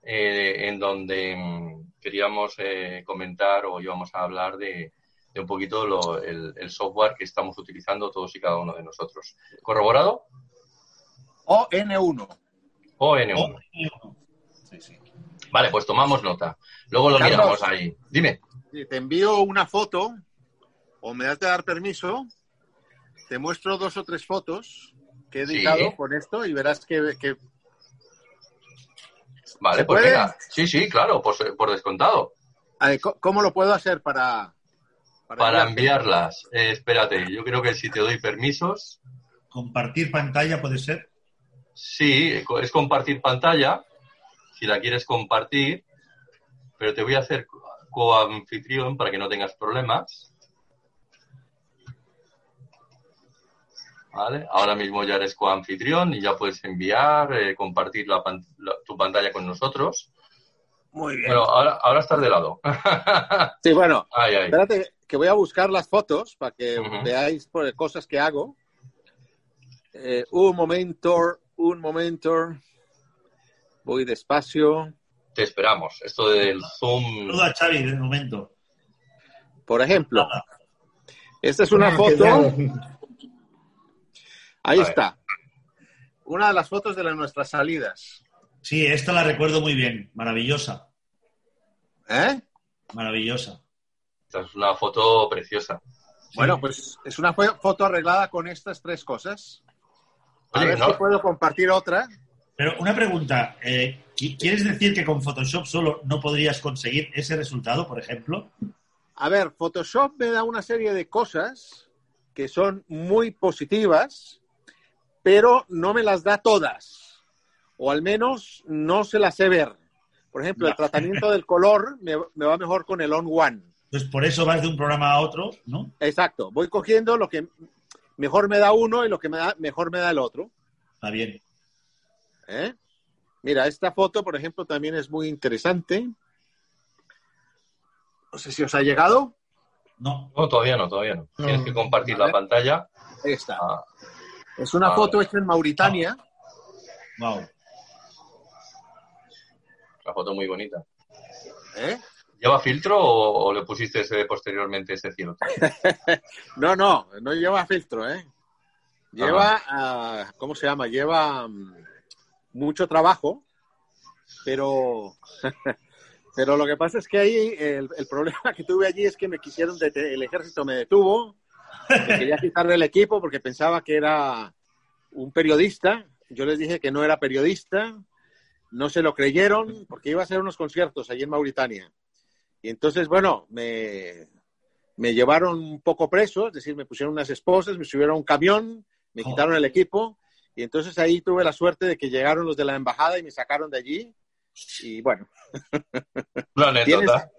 Eh, en donde mm, queríamos eh, comentar o íbamos a hablar de, un poquito el, software que estamos utilizando todos y cada uno de nosotros. ¿Corroborado? ON1. ON1. Sí, sí. Vale, pues tomamos nota. Luego lo miramos ahí. Dime. Te envío una foto o me das de dar permiso. Te muestro dos o tres fotos que he editado con esto y verás que... Vale, pues venga. Sí, sí, claro, por, descontado. ¿Cómo lo puedo hacer para... Para, enviarlas. Eh, espérate, yo creo que si te doy permisos... Compartir pantalla puede ser. Sí, es compartir pantalla, si la quieres compartir, pero te voy a hacer coanfitrión para que no tengas problemas. ¿Vale? Ahora mismo ya eres coanfitrión y ya puedes enviar, eh, compartir tu pantalla con nosotros. Muy bien. Bueno, ahora, estás de lado. sí, bueno, espérate que voy a buscar las fotos para que veáis por cosas que hago. Eh, un momento, un momento. Voy despacio. Te esperamos. Esto del Zoom. Saludo a Xavi de momento. Por ejemplo, esta es una Ah, foto. Ahí está. Una de las fotos de las- nuestras salidas. Sí, esta la recuerdo muy bien. Maravillosa. ¿Eh? Maravillosa. Esta es una foto preciosa. Bueno, pues es una fo- foto arreglada con estas tres cosas. A Oye, ver ¿no? si puedo compartir otra. Pero una pregunta. eh, ¿qui- ¿Quieres decir que con Photoshop solo no podrías conseguir ese resultado, por ejemplo? A ver, Photoshop me da una serie de cosas que son muy positivas, pero no me las da todas. O al menos no se las sé ver. Por ejemplo, el tratamiento del color me, me va mejor con el On One. Pues por eso vas de un programa a otro, ¿no? Exacto. Voy cogiendo lo que mejor me da uno y lo que me da, mejor me da el otro. Está bien. ¿eh? Mira, esta foto, por ejemplo, también es muy interesante. No sé si os ha llegado. No. No, todavía no, todavía no. No. Tienes que compartir la pantalla. Ahí está. Ah, Es una Vale. foto hecha en Mauritania. Wow. una foto muy bonita. ¿eh? ¿Lleva filtro o, o le pusiste ese- posteriormente ese cielo? No, no, no lleva filtro, ¿eh? Lleva, ah, ¿cómo se llama? Lleva mm, mucho trabajo, pero, pero lo que pasa es que ahí el, el problema que tuve allí es que me quisieron, el ejército me detuvo, me quería quitar del equipo porque pensaba que era un periodista. Yo les dije que no era periodista, no se lo creyeron porque iba a hacer unos conciertos allí en Mauritania. Y entonces, bueno, me, me llevaron un poco preso, es decir, me pusieron unas esposas, me subieron a un camión, me Oh. quitaron el equipo y entonces ahí tuve la suerte de que llegaron los de la embajada y me sacaron de allí. Y bueno, Una tienes, anécdota.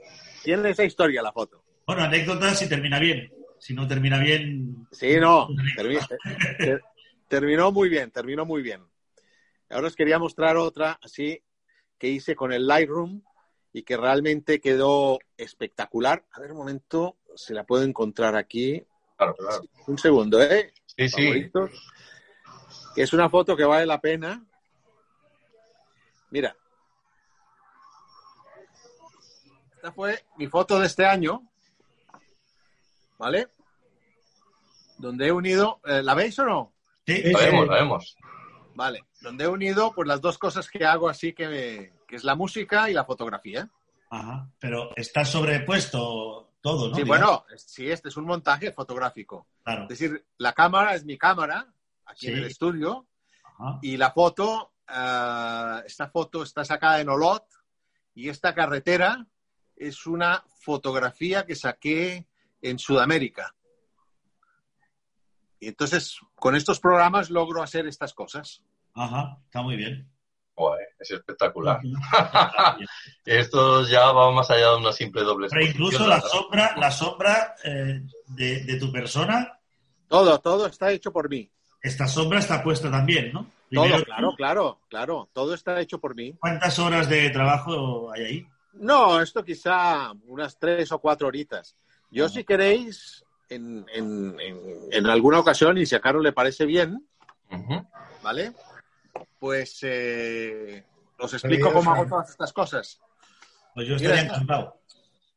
tiene esa historia la foto. Bueno, anécdota si termina bien. Si no termina bien, Sí, no, termi- ter- terminó muy bien, terminó muy bien. Ahora os quería mostrar otra así que hice con el Lightroom y que realmente quedó espectacular. A ver un momento, si la puedo encontrar aquí. Claro, claro. Un segundo, ¿eh? Sí, sí. favoritos, que es una foto que vale la pena. Mira. Esta fue mi foto de este año. ¿Vale? Donde he unido. eh, ¿La veis o no? sí, La vemos, la vemos. Vale. Donde he unido pues las dos cosas que hago así que, que es la música y la fotografía. Ajá. Pero está sobrepuesto todo, ¿no? Sí, bueno, sí, este es un montaje fotográfico. Claro. Es decir, la cámara es mi cámara aquí en el estudio Ajá. Y la foto, eh, esta foto está sacada en Olot y esta carretera es una fotografía que saqué en Sudamérica. Y entonces, con estos programas logro hacer estas cosas. Ajá. Está muy bien. Es espectacular. Esto ya va más allá de una simple doble Pero incluso la sombra, la sombra eh, de, de tu persona, Todo, todo está hecho por mí. esta sombra está puesta también, ¿no? Todo, claro, claro, claro. Todo está hecho por mí. ¿Cuántas horas de trabajo hay ahí? No, esto quizá unas tres o cuatro horitas. Yo, Ah. si queréis, en, en- en- en alguna ocasión, y si a Carlos le parece bien. ¿vale? Pues eh, os explico cómo hago todas estas cosas. Pues yo Mira, estaría esta. encantado.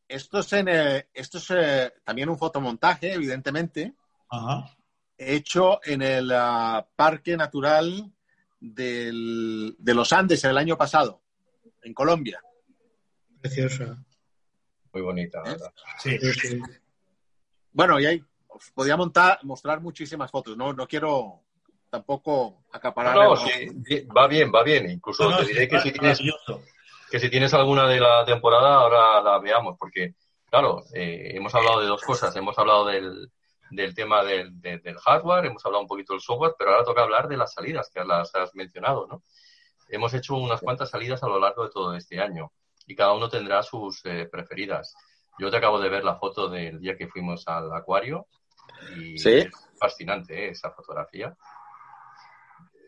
Esto es, en, eh, esto es eh, también un fotomontaje, evidentemente, Ajá. hecho en el ah, Parque Natural del- de los Andes el año pasado, en Colombia. Preciosa. Muy bonita, ¿verdad? Sí. Sí, sí. Bueno, y ahí os podía montar, mostrar muchísimas fotos. No, no quiero tampoco acaparar. No, sí, va bien, va bien. Incluso No, no, te sí, diré que si tienes que si tienes alguna de la temporada, ahora la veamos, porque, claro, eh, hemos hablado de dos cosas. Hemos hablado del, del tema del, de- del hardware, hemos hablado un poquito del software, pero ahora toca hablar de las salidas, que las has mencionado, ¿no? Hemos hecho unas cuantas salidas a lo largo de todo este año y cada uno tendrá sus eh, preferidas. Yo te acabo de ver la foto del día que fuimos al acuario y Sí. es fascinante ¿eh? esa fotografía.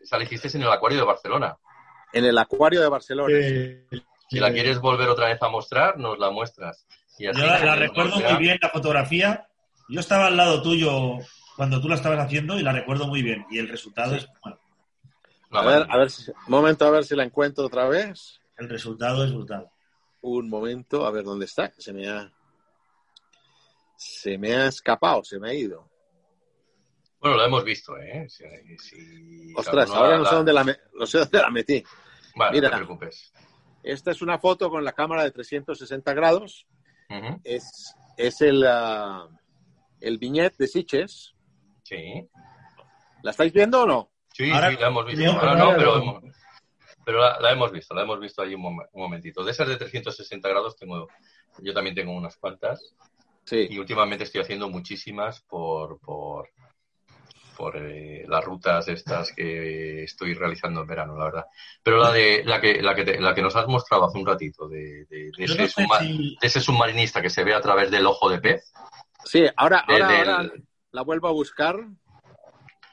Esa la hiciste en el acuario de Barcelona. En el acuario de Barcelona. Sí. Si la quieres volver otra vez a mostrar, nos la muestras. Y así Yo la, recuerdo muy bien, la fotografía. Yo estaba al lado tuyo cuando tú la estabas haciendo y la recuerdo muy bien. Y el resultado Sí. es bueno. A ver, a ver, si- un momento, a ver si la encuentro otra vez. El resultado es brutal. Un momento, a ver dónde está. Se me ha, se me ha escapado, se me ha ido. Bueno, lo hemos visto, ¿eh? Si- si Ostras, ahora la- no sé la- dónde la, me- no sé dónde la metí. Vale, Mira. no te preocupes. Esta es una foto con la cámara de 360 grados. Es, es el, ah, el viñet de Siches. Sí. ¿La estáis viendo o no? Sí, Ahora- sí, la hemos visto. Ahora no, pero, pero la, la hemos visto, la hemos visto ahí un, mom- un momentito. De esas de 360 grados tengo, yo también tengo unas cuantas Sí. y últimamente estoy haciendo muchísimas por, por, por eh, las rutas estas que estoy realizando en verano, la verdad. Pero la de la que la que, te- la que nos has mostrado hace un ratito de, de- de Yo ese, no sé subma- si- de ese submarinista que se ve a través del ojo de pez, Sí, ahora, de- ahora, del- ahora la vuelvo a buscar.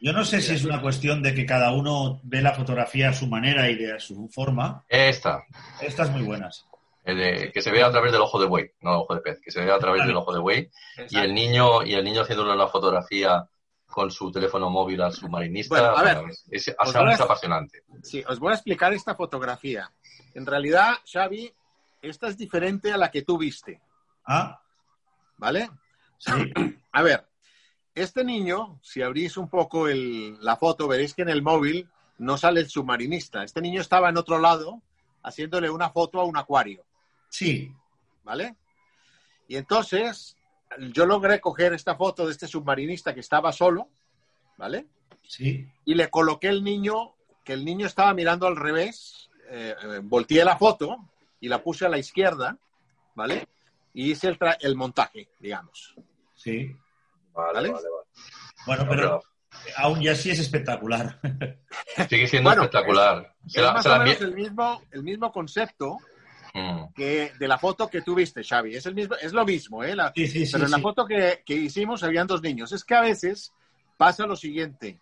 Yo no sé si es una cuestión de que cada uno ve la fotografía a su manera y de a su forma. esta, Estas muy buenas. el de- que se ve a través del ojo de buey, no ojo de pez, que se ve a través del ojo de buey y el niño y el niño haciéndole una fotografía con su teléfono móvil al submarinista Bueno, a ver, bueno, es, es- a- apasionante Sí, os voy a explicar esta fotografía. En realidad, Xavi, esta es diferente a la que tú viste, Ah, ¿vale? sí. A ver, este niño, si abrís un poco el- la foto, veréis que en el móvil no sale el submarinista. Este niño estaba en otro lado haciéndole una foto a un acuario, Sí. ¿vale? Y entonces yo logré coger esta foto de este submarinista que estaba solo, ¿vale? Sí. y le coloqué el niño, que el niño estaba mirando al revés, eh, eh, volteé la foto y la puse a la izquierda, ¿vale? Y hice el, tra- el montaje, digamos. Sí. ¿Vale? Bueno, pero aún ya sí es espectacular. sigue siendo Bueno, espectacular Se es la- más se o la menos envié- el mismo, el mismo concepto que de la foto que tuviste, Xavi. Es, el mismo, es lo mismo, ¿eh? La- Sí, sí, sí. pero en la foto que, que hicimos habían dos niños. Es que a veces pasa lo siguiente,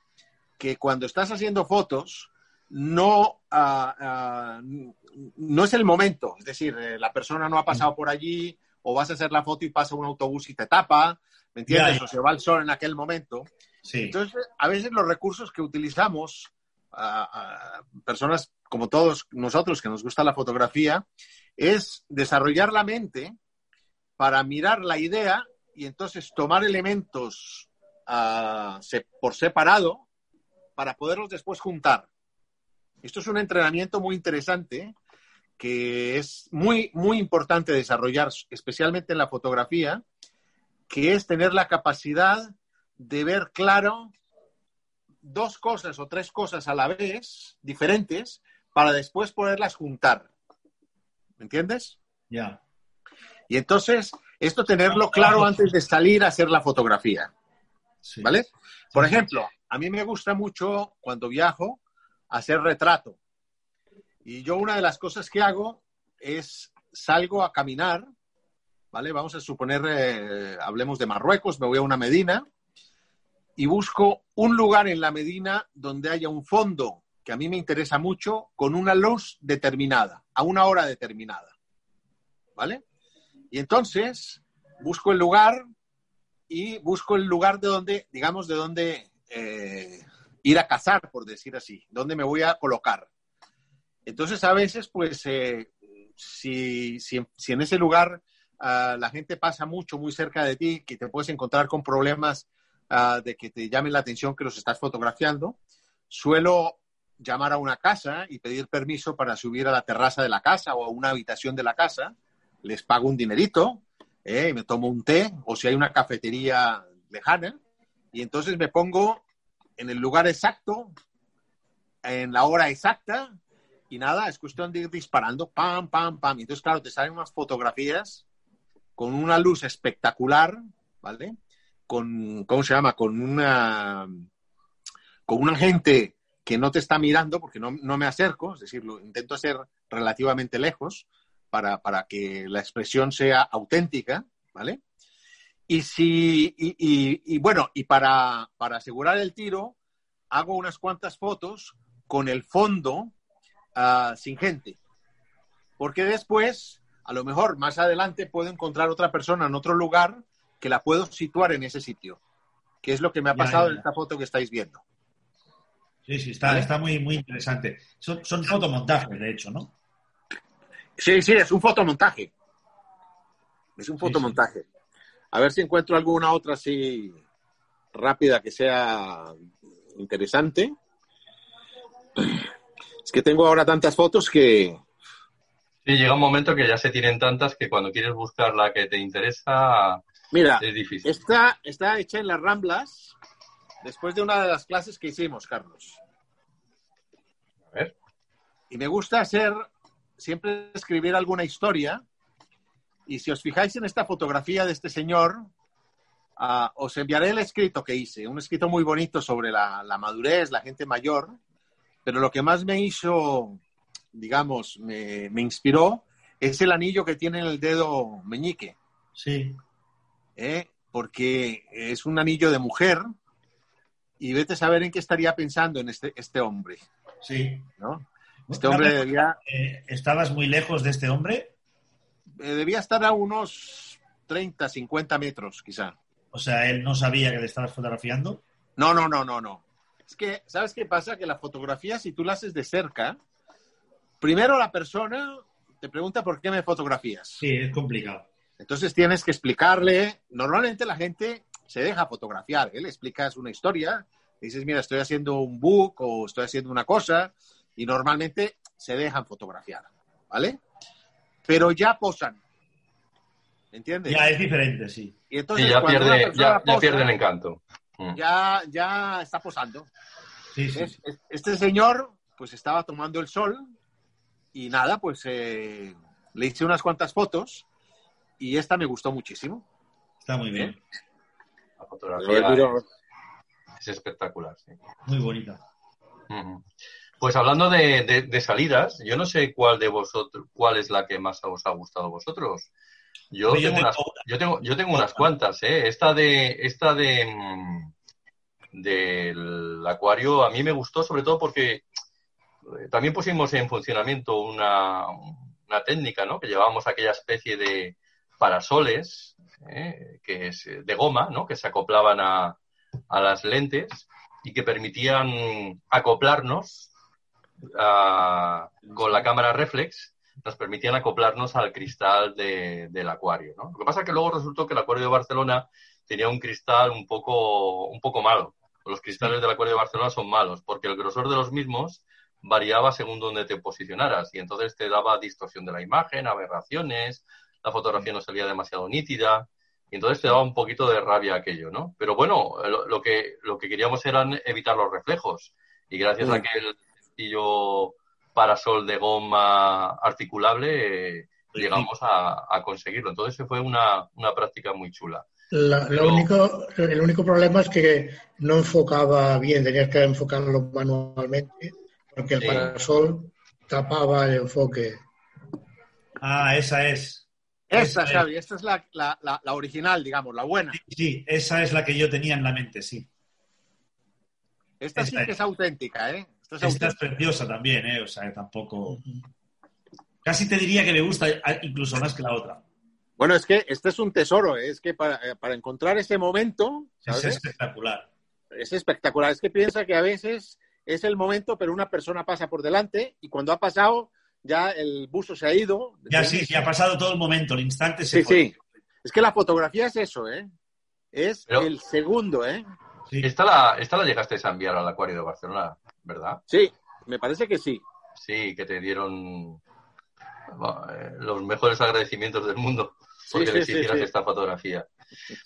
que cuando estás haciendo fotos, no, ah, ah, no es el momento. Es decir, eh, la persona no ha pasado por allí o vas a hacer la foto y pasa un autobús y te tapa, ¿me entiendes? Ya, ya. O se va el sol en aquel momento. Sí. Entonces, a veces los recursos que utilizamos, ah, personas como todos nosotros que nos gusta la fotografía, es desarrollar la mente para mirar la idea y entonces tomar elementos ah, se- por separado para poderlos después juntar. Esto es un entrenamiento muy interesante que es muy, muy importante desarrollar, especialmente en la fotografía, que es tener la capacidad de ver claro dos cosas o tres cosas a la vez, diferentes, para después poderlas juntar. ¿Me entiendes? Ya. Y entonces, esto tenerlo claro antes de salir a hacer la fotografía. Sí. ¿Vale? Por ejemplo, a mí me gusta mucho cuando viajo hacer retrato. Y yo una de las cosas que hago es salgo a caminar, ¿vale? Vamos a suponer, eh, hablemos de Marruecos, me voy a una Medina y busco un lugar en la Medina donde haya un fondo que a mí me interesa mucho con una luz determinada, a una hora determinada, ¿vale? Y entonces busco el lugar y busco el lugar de donde, digamos, de donde eh, ir a cazar, por decir así, donde me voy a colocar. Entonces, a veces, pues, eh, si, si, en ese lugar ah, la gente pasa mucho, muy cerca de ti, que te puedes encontrar con problemas ah, de que te llamen la atención que los estás fotografiando, suelo llamar a una casa y pedir permiso para subir a la terraza de la casa o a una habitación de la casa, les pago un dinerito, eh, y me tomo un té, o si hay una cafetería lejana, y entonces me pongo en el lugar exacto, en la hora exacta, y nada, es cuestión de ir disparando, pam, pam, pam. Y entonces, claro, te salen unas fotografías con una luz espectacular, ¿vale? Con, ¿cómo se llama? Con una, con una gente que no te está mirando, porque no, no me acerco, es decir, lo intento hacer relativamente lejos para, para que la expresión sea auténtica, ¿vale? Y si, y, bueno, y para, para asegurar el tiro, hago unas cuantas fotos con el fondo ah, sin gente. Porque después, a lo mejor más adelante, puedo encontrar otra persona en otro lugar que la puedo situar en ese sitio. Que es lo que me ha Ya, pasado ya, en esta foto que estáis viendo. Sí, sí, está, está muy, muy interesante. Son, son fotomontajes, de hecho, ¿no? Sí, sí, es un fotomontaje. Es un Sí, fotomontaje. A ver si encuentro alguna otra así rápida que sea interesante. Es que tengo ahora tantas fotos que... Sí, llega un momento que ya se tienen tantas que cuando quieres buscar la que te interesa Mira, es difícil. esta está hecha en las Ramblas después de una de las clases que hicimos, Carlos. A ver. Y me gusta hacer, siempre escribir alguna historia. Y si os fijáis en esta fotografía de este señor, ah, os enviaré el escrito que hice, un escrito muy bonito sobre la, la madurez, la gente mayor. Pero lo que más me hizo, digamos, me, me inspiró, es el anillo que tiene en el dedo meñique. Sí. ¿Eh? porque es un anillo de mujer y vete a saber en qué estaría pensando en este, este hombre, Sí. ¿no? Este hombre debía, Eh, ¿Estabas muy lejos de este hombre? eh, debía estar a unos 30, 50 metros, quizá. O sea, él no sabía que le estabas fotografiando. No, no, no, no, no. Es que, ¿sabes qué pasa? Que la fotografía, si tú la haces de cerca, primero la persona te pregunta por qué me fotografías. Sí, es complicado. Entonces tienes que explicarle. Normalmente la gente se deja fotografiar. ¿eh? Le explicas una historia, le dices, mira, estoy haciendo un book o estoy haciendo una cosa, y normalmente se dejan fotografiar, ¿vale? Pero ya posan. ¿Entiendes? Ya es diferente, sí. Y entonces Sí, ya pierde, ya, ya posa, pierde el encanto. Mm. ya, ya está posando. Sí, sí. Es- es- Este señor, pues estaba tomando el sol y nada, pues eh, le hice unas cuantas fotos y esta me gustó muchísimo. Está muy bien. La fotografía es, es espectacular. sí. Muy bonita. Pues hablando de, de- de salidas, yo no sé cuál de vosotros, cuál es la que más os ha gustado a vosotros. Yo, tengo, unas, una. yo tengo, yo tengo unas cuantas, ¿eh? Esta de, esta de mm, del acuario a mí me gustó sobre todo porque eh, también pusimos en funcionamiento una, una técnica, ¿no? Que llevábamos aquella especie de parasoles, ¿eh? que es eh, de goma, ¿no? Que se acoplaban a, a las lentes y que permitían acoplarnos con la cámara reflex, nos permitían acoplarnos al cristal de- del acuario. ¿no? Lo que pasa es que luego resultó que el acuario de Barcelona tenía un cristal un poco, un poco malo. Los cristales del acuario de Barcelona son malos porque el grosor de los mismos variaba según donde te posicionaras y entonces te daba distorsión de la imagen, aberraciones, la fotografía no salía demasiado nítida y entonces te daba un poquito de rabia aquello, ¿no? Pero bueno, lo, lo que, lo que queríamos era evitar los reflejos y gracias a aquel sencillo parasol de goma articulable eh, llegamos a, a conseguirlo. Entonces fue una, una práctica muy chula. La- lo único, el único problema es que no enfocaba bien, tenías que enfocarlo manualmente, porque el Sí. parasol tapaba el enfoque. Ah, esa es. Esta, Esa es. Xavi, esta es la, la- la- la original, digamos, la buena. Sí, esa es la que yo tenía en la mente, sí. Esta sí Esta que es. es auténtica, ¿eh? Esta es Esta es preciosa también, ¿eh? O sea, tampoco. Casi te diría que me gusta ah, incluso más que la otra. Bueno, es que este es un tesoro, ¿eh? es que para, eh, para encontrar ese momento, Es ¿sabes? espectacular. es espectacular. Es que piensa que a veces es el momento, pero una persona pasa por delante y cuando ha pasado ya el buzo se ha ido. Ya sí, sí, ha pasado todo el momento, el instante se Sí, fue. sí. Es que la fotografía es eso, ¿eh? Es Pero- el segundo, ¿eh? Sí. Esta la, esta la llegaste a enviar al acuario de Barcelona, ¿verdad? Sí, me parece que sí. Sí, que te dieron bueno, eh, los mejores agradecimientos del mundo porque sí, les sí, hicieras sí. esta fotografía.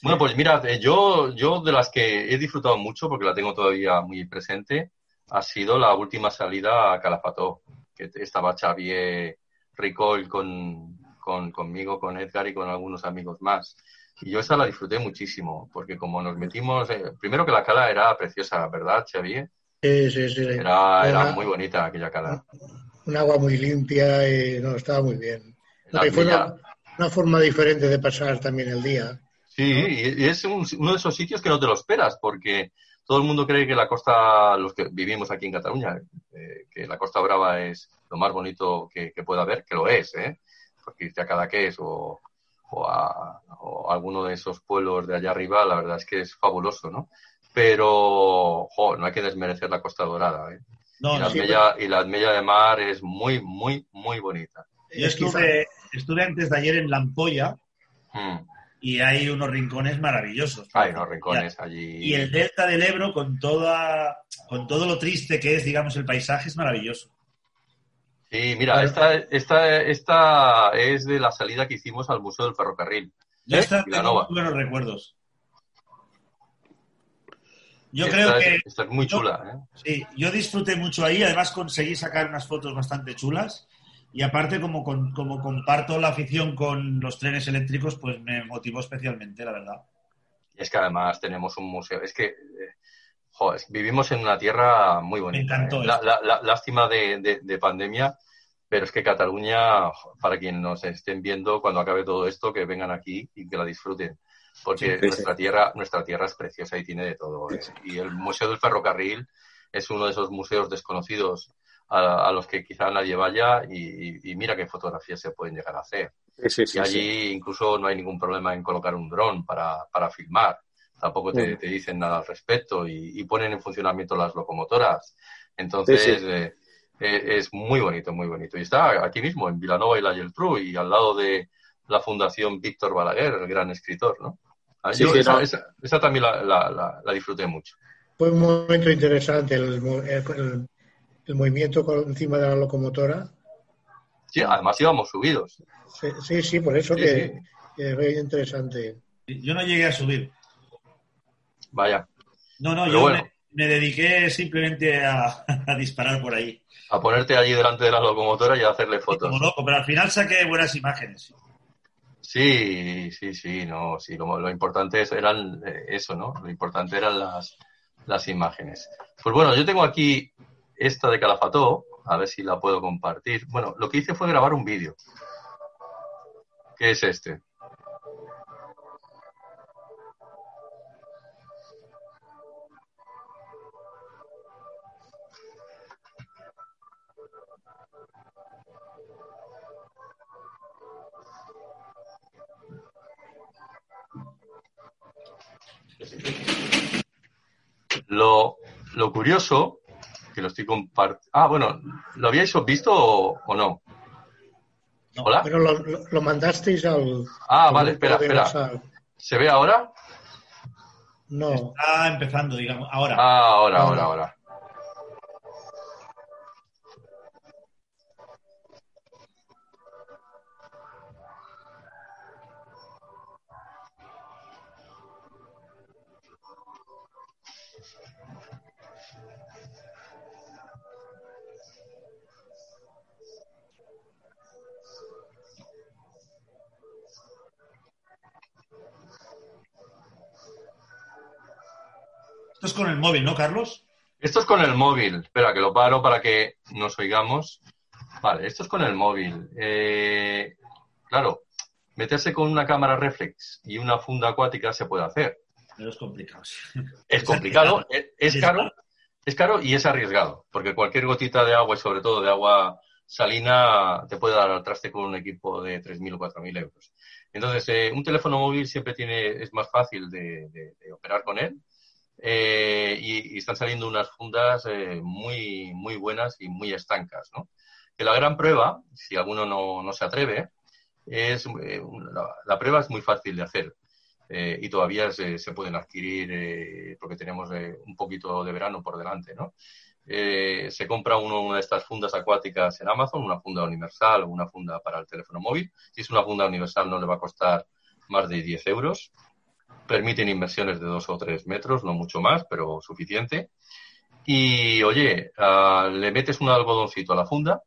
Bueno, pues mira, eh, yo, yo de las que he disfrutado mucho, porque la tengo todavía muy presente, ha sido la última salida a Calafató, que estaba Xavier Ricoll con, con, conmigo, con Edgar y con algunos amigos más. Y yo esa la disfruté muchísimo, porque como nos metimos, eh, primero que la cala era preciosa, ¿verdad, Xavier? Sí, sí, sí. Era, era muy bonita aquella cala. Un agua muy limpia y no, estaba muy bien. La fue una, una forma diferente de pasar también el día. Sí, y y es un- uno de esos sitios que no te lo esperas, porque todo el mundo cree que la costa, los que vivimos aquí en Cataluña, eh, que la Costa Brava es lo más bonito que, que pueda haber, que lo es, ¿eh? Porque irte a Cadaqués o, o a o a alguno de esos pueblos de allá arriba, la verdad es que es fabuloso, ¿no? pero no hay que desmerecer la Costa Dorada. ¿eh? y, la Mella, y, la Mella, de Mar es muy, muy, muy bonita. Yo estuve, estuve antes de ayer en Lampolla hmm. Y hay unos rincones maravillosos. Hay unos rincones allí. Y el delta del Ebro, con, toda, con todo lo triste que es, digamos, el paisaje, es maravilloso. Sí, mira, esta, esta, esta es de la salida que hicimos al Museo del Ferrocarril. Yo ¿eh? tengo buenos recuerdos. Yo creo que. Esta es muy chula, ¿eh? Sí, yo disfruté mucho ahí. Además, conseguí sacar unas fotos bastante chulas. Y aparte, como, como comparto la afición con los trenes eléctricos, pues me motivó especialmente, la verdad. Y es que además tenemos un museo. Es que. joder, vivimos en una tierra muy bonita. Me encantó. ¿eh? La, lástima de, de pandemia pero es que Cataluña, para quien nos estén viendo cuando acabe todo esto, que vengan aquí y que la disfruten. Porque nuestra tierra, nuestra tierra es preciosa y tiene de todo. ¿eh? Y el Museo del Ferrocarril es uno de esos museos desconocidos a, los que quizá nadie vaya y, mira qué fotografías se pueden llegar a hacer. y allí incluso no hay ningún problema en colocar un dron para, para filmar. Tampoco te, dicen nada al respecto y, ponen en funcionamiento las locomotoras. Entonces, eh, eh, es muy bonito, muy bonito. Y está aquí mismo, en Vilanova y la Geltrú, y al lado de la Fundación Víctor Balaguer, el gran escritor, ¿no? Ah, esa, también la, disfruté mucho. Fue un momento interesante el, el, movimiento encima de la locomotora. Sí, además íbamos subidos. Sí, sí, por eso que, es interesante. Yo no llegué a subir. Vaya. No, no, yo me, dediqué simplemente a disparar por ahí a ponerte allí delante de la locomotora y a hacerle fotos. Como loco, pero al final saqué buenas imágenes. Sí, sí, sí, no, sí, lo, lo importante es, eran eh, eso, ¿no? Lo importante eran las, las imágenes. Pues bueno, yo tengo aquí esta de Calafató, a ver si la puedo compartir. Bueno, lo que hice fue grabar un vídeo. ¿Qué es este? Lo, lo curioso, que lo estoy compartiendo. Ah, bueno, ¿lo habíais visto o, no? ¿Hola? Pero lo, mandasteis al. Ah, vale, espera, espera. ¿Se ve ahora? No. Está empezando, digamos. Ahora. Ah, ahora, ahora, ahora. Esto es con el móvil, ¿no, Carlos? Esto es con el móvil. Espera, que lo paro para que nos oigamos. Vale, esto es con el móvil. Eh, claro, meterse con una cámara reflex y una funda acuática se puede hacer. Pero es complicado. Es complicado, es, caro, es caro y es arriesgado, porque cualquier gotita de agua y sobre todo de agua salina te puede dar al traste con un equipo de 3.000 o 4.000 euros. Entonces, eh, un teléfono móvil siempre tiene, es más fácil de operar con él eh, y, están saliendo unas fundas eh, muy, muy buenas y muy estancas, ¿no? Que la gran prueba, si alguno no, no se atreve, es eh, la, prueba es muy fácil de hacer y todavía se, se pueden adquirir porque tenemos un poquito de verano por delante, ¿no? se compra uno una de estas fundas acuáticas en Amazon, una funda universal o una funda para el teléfono móvil. Si es una funda universal no le va a costar más de 10 euros permiten inversiones de dos o tres metros, no mucho más, pero suficiente. Y oye, ah, le metes un algodoncito a la funda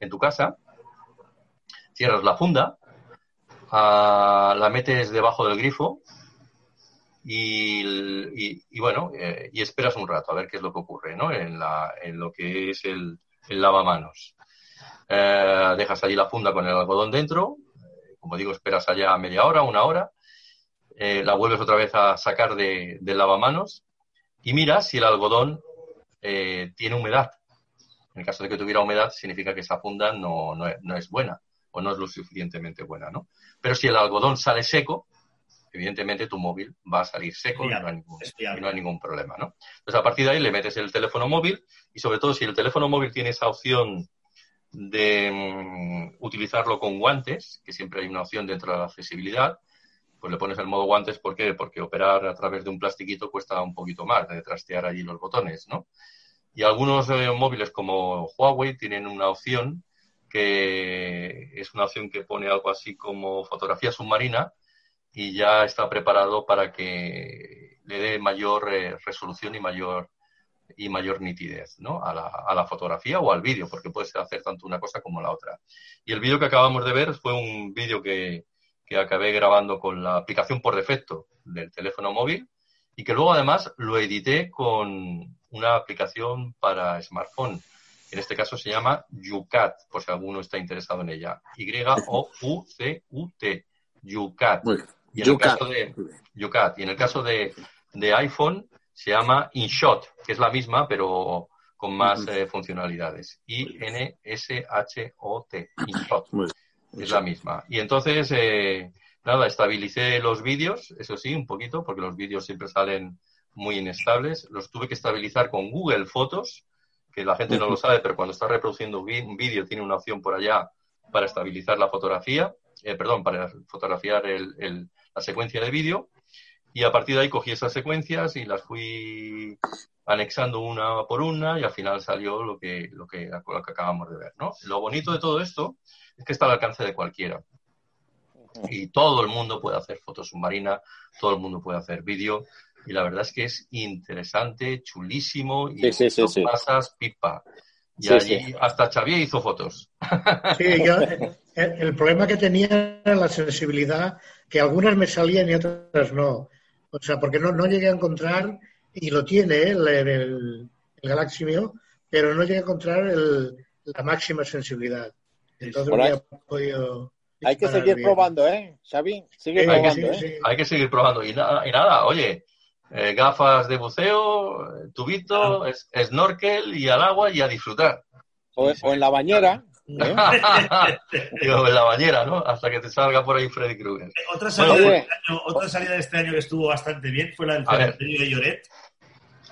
en tu casa, cierras la funda, ah, la metes debajo del grifo y, bueno, eh, y esperas un rato a ver qué es lo que ocurre, ¿no? En, la, en lo que es el, lavamanos. Eh, dejas allí la funda con el algodón dentro, como digo, esperas allá media hora, una hora, eh, la vuelves otra vez a sacar de, del lavamanos y miras si el algodón eh, tiene humedad. En el caso de que tuviera humedad, significa que esa funda no, no, es, buena o no es lo suficientemente buena, ¿no? Pero si el algodón sale seco, evidentemente tu móvil va a salir seco y Fiable, no, hay ningún, es fiable. y no hay ningún problema, ¿no? Entonces, a partir de ahí le metes el teléfono móvil y sobre todo si el teléfono móvil tiene esa opción de mm, utilizarlo con guantes, que siempre hay una opción dentro de la accesibilidad, pues le pones el modo guantes, ¿por qué? Porque operar a través de un plastiquito cuesta un poquito más, de trastear allí los botones, ¿no? Y algunos eh, móviles como Huawei tienen una opción que es una opción que pone algo así como fotografía submarina y ya está preparado para que le dé mayor eh, resolución y mayor y mayor nitidez ¿no? a, la, a la fotografía o al vídeo, porque puedes hacer tanto una cosa como la otra. Y el vídeo que acabamos de ver fue un vídeo que, que acabé grabando con la aplicación por defecto del teléfono móvil y que luego además lo edité con una aplicación para smartphone. En este caso se llama YouCat, por si alguno está interesado en ella. Y-O-U-C-U-T. YouCat. Y en el caso de YouCat. Y en el caso de, de iPhone se llama InShot, que es la misma, pero con más eh, funcionalidades. I-N-S-H-O-T. InShot. Es la misma. Y entonces, eh, nada, estabilicé los vídeos, eso sí, un poquito, porque los vídeos siempre salen muy inestables. Los tuve que estabilizar con Google Fotos, que la gente no lo sabe, pero cuando está reproduciendo un vídeo tiene una opción por allá para estabilizar la fotografía, eh, perdón, para fotografiar el- el- la secuencia de vídeo. Y a partir de ahí cogí esas secuencias y las fui anexando una por una y al final salió lo que, lo que, lo que acabamos de ver, ¿no? Lo bonito de todo esto es que está al alcance de cualquiera. Y todo el mundo puede hacer fotos submarina, todo el mundo puede hacer vídeo. Y la verdad es que es interesante, chulísimo y Sí, sí, sí, pasas pipa. Y Sí, allí sí. hasta Xavier hizo fotos. Sí, yo, el, el problema que tenía era la sensibilidad, que algunas me salían y otras no. O sea, porque no, no llegué a encontrar, y lo tiene ¿eh? el, el, el Galaxy mío, pero no llegué a encontrar el- la máxima sensibilidad. Entonces no podido Hay que seguir bien. probando, ¿eh? Xavi, sigue Sí, probando, sí, ¿eh? sí. Hay que seguir probando. Y, nada, y nada, oye, eh, gafas de buceo, eh, tubito, es- snorkel y al agua y a disfrutar. O, o en la bañera. ¿eh? Digo, en la bañera, ¿no? Hasta que te salga por ahí Freddy Krueger. Otra salida, de este año, otra salida de este año que estuvo bastante bien fue la del cementerio de Lloret.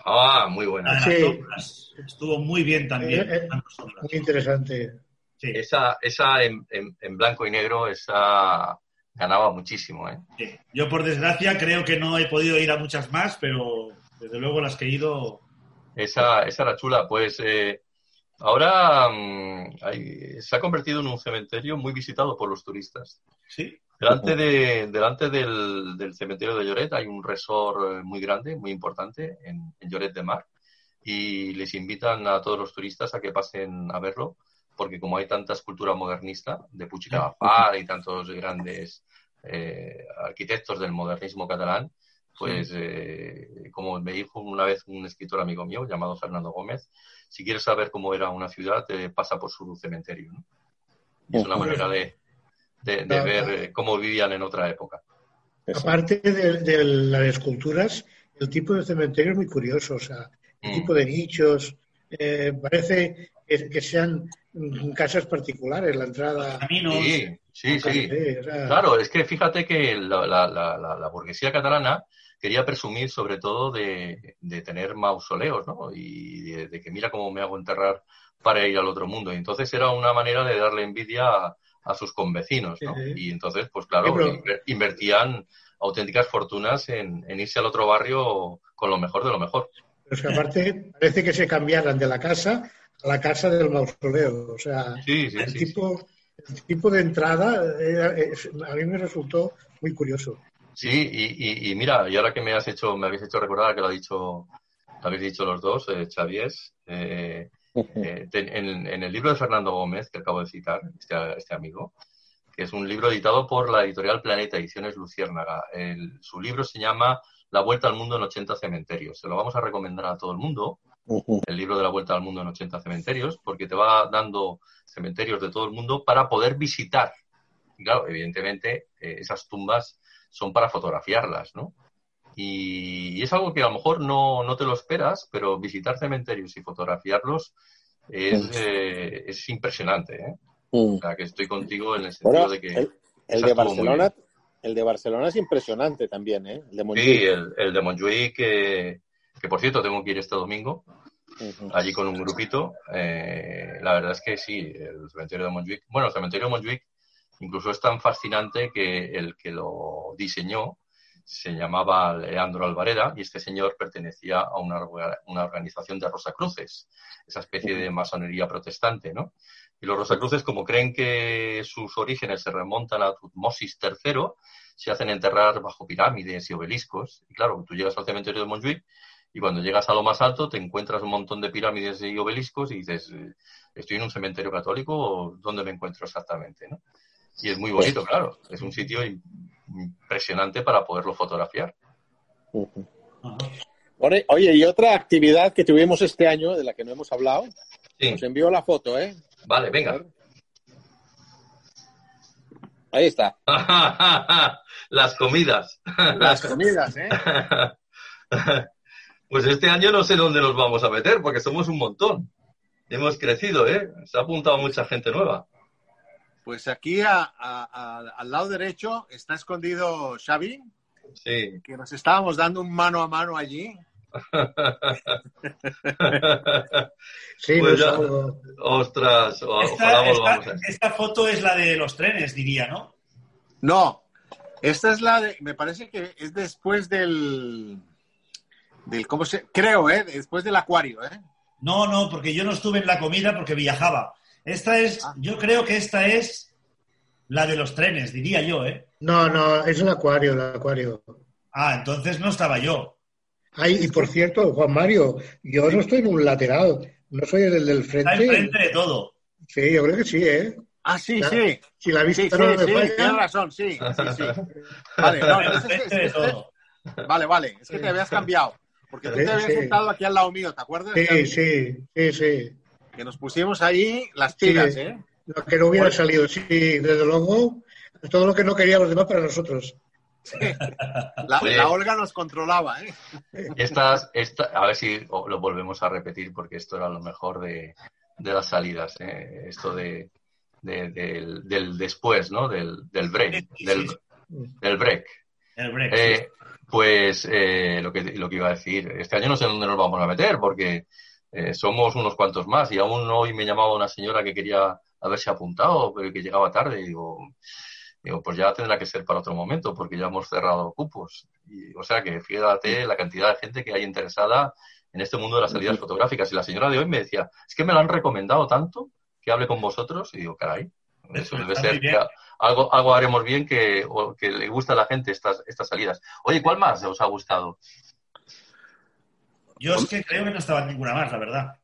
Ah, muy buena. Sí. Estuvo muy bien también. Eh, eh. Muy interesante. Sí, Esa, esa en, en- en blanco y negro, esa ganaba muchísimo, ¿eh? sí. Yo, por desgracia, creo que no he podido ir a muchas más, pero desde luego las que he ido. Esa, esa era chula. Pues eh, ahora mm, hay- se ha convertido en un cementerio muy visitado por los turistas. Sí, Delante, de, delante del, del cementerio de Lloret hay un resort eh, muy grande, muy importante, en, en Lloret de Mar. Y les invitan a todos los turistas a que pasen a verlo, porque como hay tanta escultura modernista de Puig i Cadafalch y tantos grandes eh, arquitectos del modernismo catalán, pues eh, como me dijo una vez un escritor amigo mío llamado Fernando Gómez, si quieres saber cómo era una ciudad, eh, pasa por su cementerio. ¿no? Y es una manera de, de, de ver eh, cómo vivían en otra época. Aparte de, de las esculturas, el tipo de cementerio es muy curioso. O sea, el Mm. tipo de nichos, eh, parece que, que sean casas particulares, la entrada. caminos. Sí, sí, Claro, es que fíjate que la, la- la- la- la burguesía catalana quería presumir sobre todo de, de tener mausoleos, ¿no? Y de, de que mira cómo me hago enterrar para ir al otro mundo. Y entonces era una manera de darle envidia a, a sus convecinos, ¿no? Sí, sí. Y entonces, pues claro, Sí, pero- inver- invertían auténticas fortunas en, en irse al otro barrio con lo mejor de lo mejor. Pero es que aparte parece que se cambiaran de la casa la casa del mausoleo. O sea, Sí, sí, el, sí. sí. tipo, el tipo de entrada era- es- a mí me resultó muy curioso. Sí, y, y- y mira, y ahora que me has hecho, me habéis hecho recordar que lo ha dicho, lo habéis dicho los dos, eh, Xavier, eh, eh, en, en el libro de Fernando Gómez, que acabo de citar, este, este amigo, que es un libro editado por la editorial Planeta Ediciones Luciérnaga. El- su libro se llama La Vuelta al Mundo en 80 Cementerios. Se lo vamos a recomendar a todo el mundo, el libro de la Vuelta al Mundo en 80 Cementerios, porque te va dando cementerios de todo el mundo para poder visitar. Y claro, evidentemente, eh, esas tumbas son para fotografiarlas, ¿no? Y, y es algo que a lo mejor no, no te lo esperas, pero visitar cementerios y fotografiarlos es, eh, es impresionante, ¿eh? Mm. O sea, que estoy contigo en el sentido Bueno, de que... el, el de Barcelona, El de Barcelona es impresionante también, ¿eh? El de Montjuic. Sí, el, el de Montjuic, que, que por cierto tengo que ir este domingo, allí con un grupito. Eh, la verdad es que sí, el cementerio de Montjuic. Bueno, el cementerio de Montjuic incluso es tan fascinante que el que lo diseñó se llamaba Leandro Alvareda y este señor pertenecía a una, una organización de Rosacruces, esa especie de masonería protestante, ¿no? Y los Rosacruces, como creen que sus orígenes se remontan a Tutmosis III, se hacen enterrar bajo pirámides y obeliscos. Y claro, tú llegas al cementerio de Montjuic y cuando llegas a lo más alto te encuentras un montón de pirámides y obeliscos y dices, eh, ¿estoy en un cementerio católico o dónde me encuentro exactamente? ¿no? Y es muy bonito, claro. Es un sitio im- impresionante para poderlo fotografiar. Oye, oye, y otra actividad que tuvimos este año, de la que no hemos hablado, Sí, os envío la foto, ¿eh? vale, venga. Ahí está. Las comidas. Las comidas, ¿eh? Pues este año no sé dónde nos vamos a meter porque somos un montón. Hemos crecido, ¿eh? Se ha apuntado mucha gente nueva. Pues aquí a- a- a- al lado derecho está escondido Xavi, Sí. que nos estábamos dando un mano a mano allí. Sí, Pues ya. Ostras, o- ojalá Esta, volvamos esta- a esta foto es la de los trenes, diría, ¿no? No, esta es la de, me parece que es después del, del ¿cómo se? Creo, ¿eh? Después del acuario, ¿eh? No, no, porque yo no estuve en la comida porque viajaba. Esta es, Ah. yo creo que esta es la de los trenes, diría yo, ¿eh? No, no, es el acuario, el acuario. Ah, entonces no estaba yo. Ay, y por cierto, Juan Mario, yo no estoy en un lateral, no soy el del Está frente. enfrente de todo. Sí, yo creo que sí, ¿eh? Ah, sí, Ya. sí. Si la Sí, vista sí, no me sí, falla, tienes razón, sí, sí, sí. Vale, no, entonces es- es- vale, vale, es que te habías cambiado. Porque tú te habías sí. sentado aquí al lado mío, ¿te acuerdas? Sí, sí, sí, sí. Que nos pusimos ahí las Sí. pilas, ¿eh? Lo que no hubiera salido, sí, desde luego, todo lo que no querían los demás para nosotros. La, Olga nos controlaba, ¿eh? Estas, esta, a ver si lo volvemos a repetir porque esto era lo mejor de, de las salidas, ¿eh? esto de, de- del, del después, ¿no? Del, del break, del break. El break. Eh, pues eh, lo, que, lo que iba a decir, este año no sé dónde nos vamos a meter porque eh, somos unos cuantos más y aún hoy me llamaba una señora que quería haberse apuntado, pero que llegaba tarde y digo, digo, pues ya tendrá que ser para otro momento porque ya hemos cerrado cupos. Y, o sea que fíjate la cantidad de gente que hay interesada en este mundo de las salidas fotográficas. Y la señora de hoy me decía, es que me lo han recomendado tanto que hable con vosotros y digo, caray, eso debe ser que. Algo, algo haremos bien que, o que le gusta a la gente estas, estas salidas. Oye, ¿cuál más os ha gustado? Yo es que creo que no estaba en ninguna más, la verdad.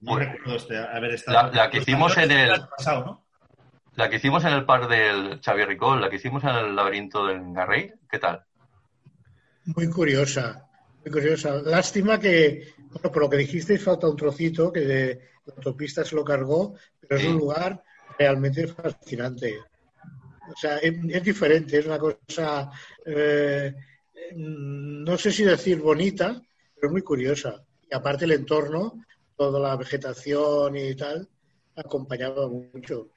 No Bueno. recuerdo este, haber estado. La- la que hicimos en el- año pasado, ¿no? La que hicimos en el par del Xavier Ricol, la que hicimos en el laberinto del Garrey, ¿qué tal? Muy curiosa, muy curiosa. Lástima que, bueno, por lo que dijisteis, falta un trocito que de la autopista se lo cargó, pero es un lugar realmente fascinante. O sea, es, es diferente, es una cosa, eh, no sé si decir bonita, pero muy curiosa. Y aparte el entorno, toda la vegetación y tal, acompañaba mucho.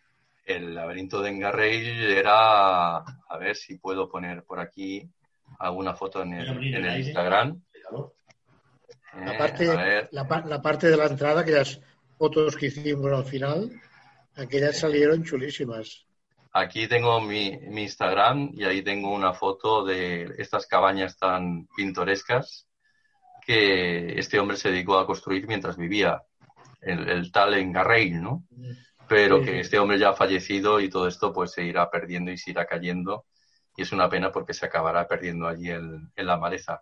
El laberinto de Engarrey era, a ver si puedo poner por aquí alguna foto en el, en el. Instagram. La Eh, parte, a ver, la, la parte de la entrada, aquellas fotos que hicimos al final, aquellas salieron chulísimas. Aquí tengo mi, mi Instagram y ahí tengo una foto de estas cabañas tan pintorescas que este hombre se dedicó a construir mientras vivía, el, el tal Engarrey, ¿no? pero Sí. que este hombre ya ha fallecido y todo esto pues se irá perdiendo y se irá cayendo y es una pena porque se acabará perdiendo allí en, en la maleza.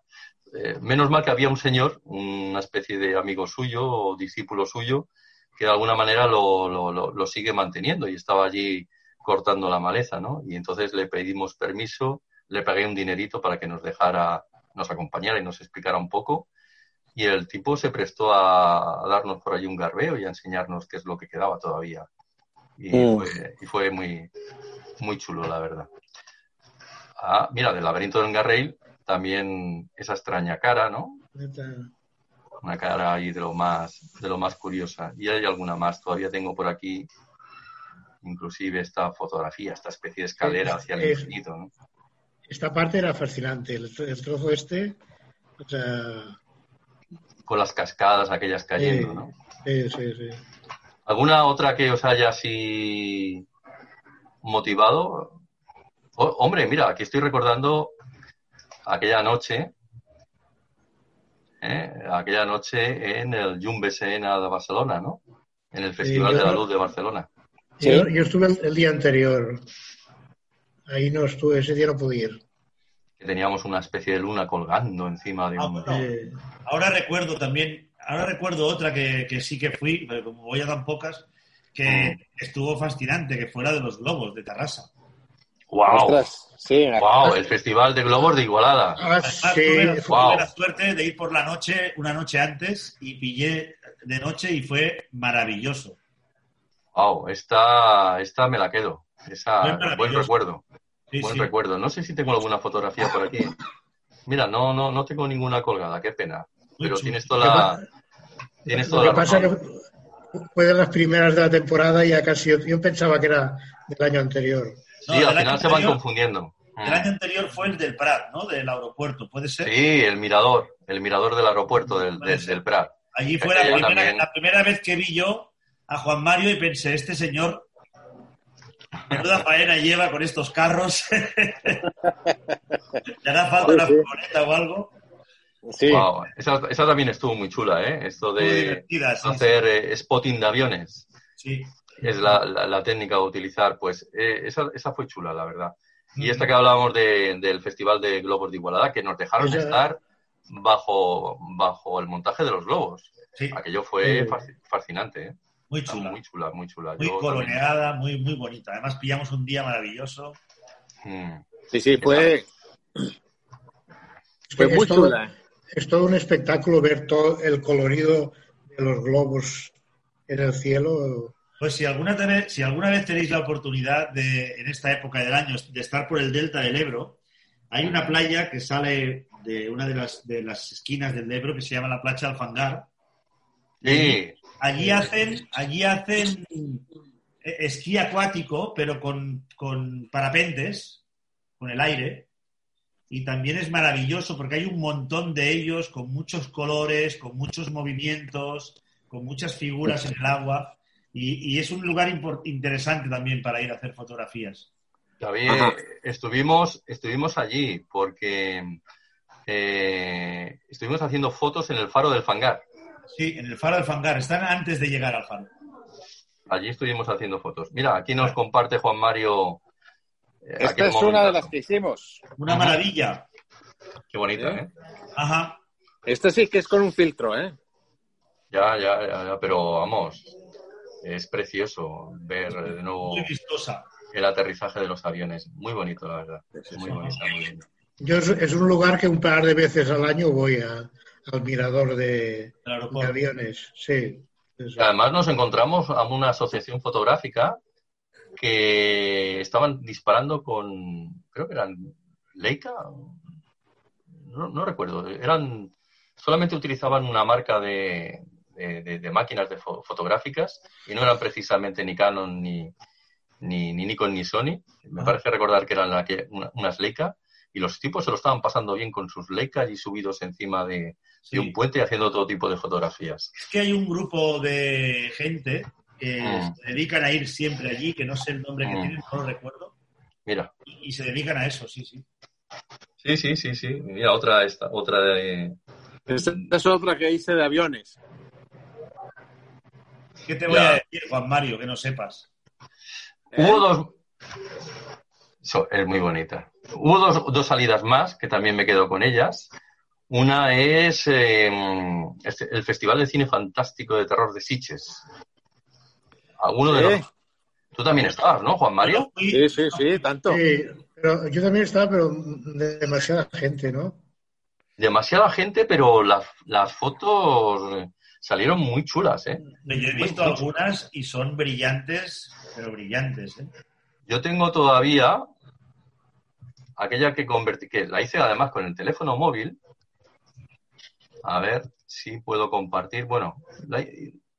Eh, menos mal que había un señor, una especie de amigo suyo o discípulo suyo, que de alguna manera lo- lo sigue manteniendo y estaba allí cortando la maleza, ¿no? Y entonces le pedimos permiso, le pagué un dinerito para que nos dejara, nos acompañara y nos explicara un poco. Y el tipo se prestó a, a darnos por allí un garbeo y a enseñarnos qué es lo que quedaba todavía. Y, Mm. fue, y fue muy, muy chulo, la verdad. Ah, mira, del laberinto del Garrail también esa extraña cara, ¿no? Una cara ahí de lo más, de lo más curiosa. Y hay alguna más, todavía tengo por aquí, inclusive esta fotografía, esta especie de escalera hacia el Es- infinito, ¿no? esta parte era fascinante. El, el trozo este, o sea, Con las cascadas aquellas cayendo, Sí. ¿no? sí, sí, sí. ¿Alguna otra que os haya así motivado? Oh, hombre, mira, aquí estoy recordando aquella noche, ¿eh? aquella noche en el Jumbe Sena de Barcelona, ¿no? En el Festival yo- de la Luz de Barcelona. Sí. Yo, yo estuve el, el día anterior. Ahí no estuve, ese día no pude ir. Que teníamos una especie de luna colgando encima de Ah, un... bueno. Eh, Ahora recuerdo también, ahora recuerdo otra que, que sí que fui, pero como voy a tan pocas, que Mm. estuvo fascinante, que fuera de los globos de Tarrasa. ¡Wow! Ostras, sí, ¡Wow! El Festival de Globos de Igualada. ah, Además, sí, tuve, Wow. tuve la suerte de ir por la noche, una noche antes, y pillé de noche y fue maravilloso. ¡Wow! Esta, esta me la quedo. Esa, buen recuerdo. Sí, Buen sí. recuerdo. No sé si tengo alguna fotografía por aquí. Mira, no, no, no tengo ninguna colgada, qué pena. Pero tienes toda la, tienes Lo toda que la pasa razón. que fue de las primeras de la temporada y ya casi yo, yo pensaba que era del año anterior. No, Sí, al final se van confundiendo. El año anterior fue el del Prat, ¿no? Del aeropuerto, ¿puede ser? Sí, el mirador, el mirador del aeropuerto del, del, Prat. Allí fue la primera, también. la primera vez que vi yo a Juan Mario y pensé, este señor, menuda faena lleva con estos carros. Le hará falta una furgoneta o algo. Sí. Wow, esa, esa también estuvo muy chula, ¿eh? Esto de sí, hacer eh, spotting de aviones. Sí. es la, la- la técnica a utilizar. Pues eh, esa, esa fue chula, la verdad. Y esta que hablábamos de- del Festival de Globos de Igualada, que nos dejaron estar bajo, bajo el montaje de los globos. Sí, Aquello fue fascinante, ¿eh? Muy chula. Muy chula, muy chula. Muy Yo coloneada, muy, muy bonita. Además pillamos un día maravilloso. Mm. Sí, sí, fue, Es fue muy es todo- chula. Es todo un espectáculo ver todo el colorido de los globos en el cielo. Pues si alguna, vez, si alguna vez tenéis la oportunidad de, en esta época del año, de estar por el delta del Ebro, hay una playa que sale de una de las, de las esquinas del Ebro que se llama la playa Alfangar. Sí, Allí hacen, allí hacen eh, esquí acuático, pero con, con parapentes, con el aire. Y también es maravilloso porque hay un montón de ellos con muchos colores, con muchos movimientos, con muchas figuras en el agua. Y, y es un lugar interesante también para ir a hacer fotografías. David, Ajá. estuvimos, estuvimos allí porque eh, estuvimos haciendo fotos en el faro del Fangar. Sí, en el faro del Fangar. Están antes de llegar al faro. Allí estuvimos haciendo fotos. Mira, aquí nos comparte Juan Mario. eh, Esta es una de las que hicimos. Una maravilla. Qué bonita, ¿Eh? ¿eh? Ajá. Esta sí que es con un filtro, ¿eh? Ya, ya, ya, ya, pero vamos, es precioso ver de nuevo Muy vistosa. el aterrizaje de los aviones. Muy bonito, la verdad. Muy bonita, muy bonita. Yo es, es un lugar que un par de veces al año voy a- al mirador de, aviones. Sí. Además nos encontramos a una asociación fotográfica que estaban disparando con, creo que eran Leica, no, no recuerdo, eran solamente utilizaban una marca de, de- de- de máquinas de fo- fotográficas y no eran precisamente ni Canon ni, ni, ni Nikon ni Sony. Me Ah. parece recordar que eran aqu- una- unas Leica y los tipos se lo estaban pasando bien con sus Leica y subidos encima de, Sí. de un puente haciendo todo tipo de fotografías. Es que hay un grupo de gente que Mm. se dedican a ir siempre allí, que no sé el nombre que Mm. tienen, no lo recuerdo, Mira. y, y se dedican a eso, sí, sí. Sí, sí, sí, sí. Mira, otra esta, otra de. Esta es otra que hice de aviones. ¿Qué te voy Ya. a decir, Juan Mario, que no sepas? ¿Eh? Hubo dos. So- es muy bonita. Hubo dos, dos salidas más que también me quedo con ellas. Una es eh, este- el Festival de Cine Fantástico de Terror de Sitges. Alguno de los. Tú también estabas, ¿no, Juan Mario? Sí, sí, sí, tanto. Sí, pero yo también estaba, pero de demasiada gente, ¿no? Demasiada gente, pero las, las fotos salieron muy chulas, ¿eh? Yo he visto Muy- algunas y son brillantes, pero brillantes. ¿eh? Yo tengo todavía aquella que convertí, que la hice además con el teléfono móvil. A ver si puedo compartir. Bueno,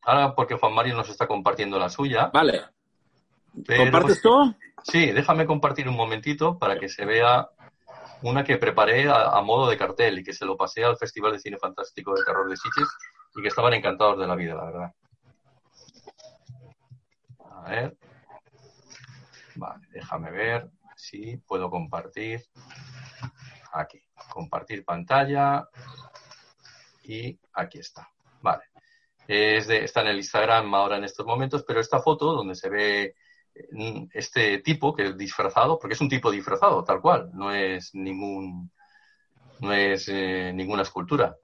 ahora porque Juan Mario nos está compartiendo la suya. Vale. pero- ¿Compartes tú? Sí, déjame compartir un momentito para que se vea una que preparé a, a modo de cartel y que se lo pasé al Festival de Cine Fantástico de Terror de Sitges y que estaban encantados de la vida, la verdad. A ver. Vale, déjame ver si puedo compartir. Aquí, compartir pantalla. Y aquí está. Vale. Es de- está en el Instagram ahora en estos momentos, pero esta foto donde se ve eh, este tipo que es disfrazado, porque es un tipo disfrazado, tal cual, no es ningún, no es eh, ninguna escultura.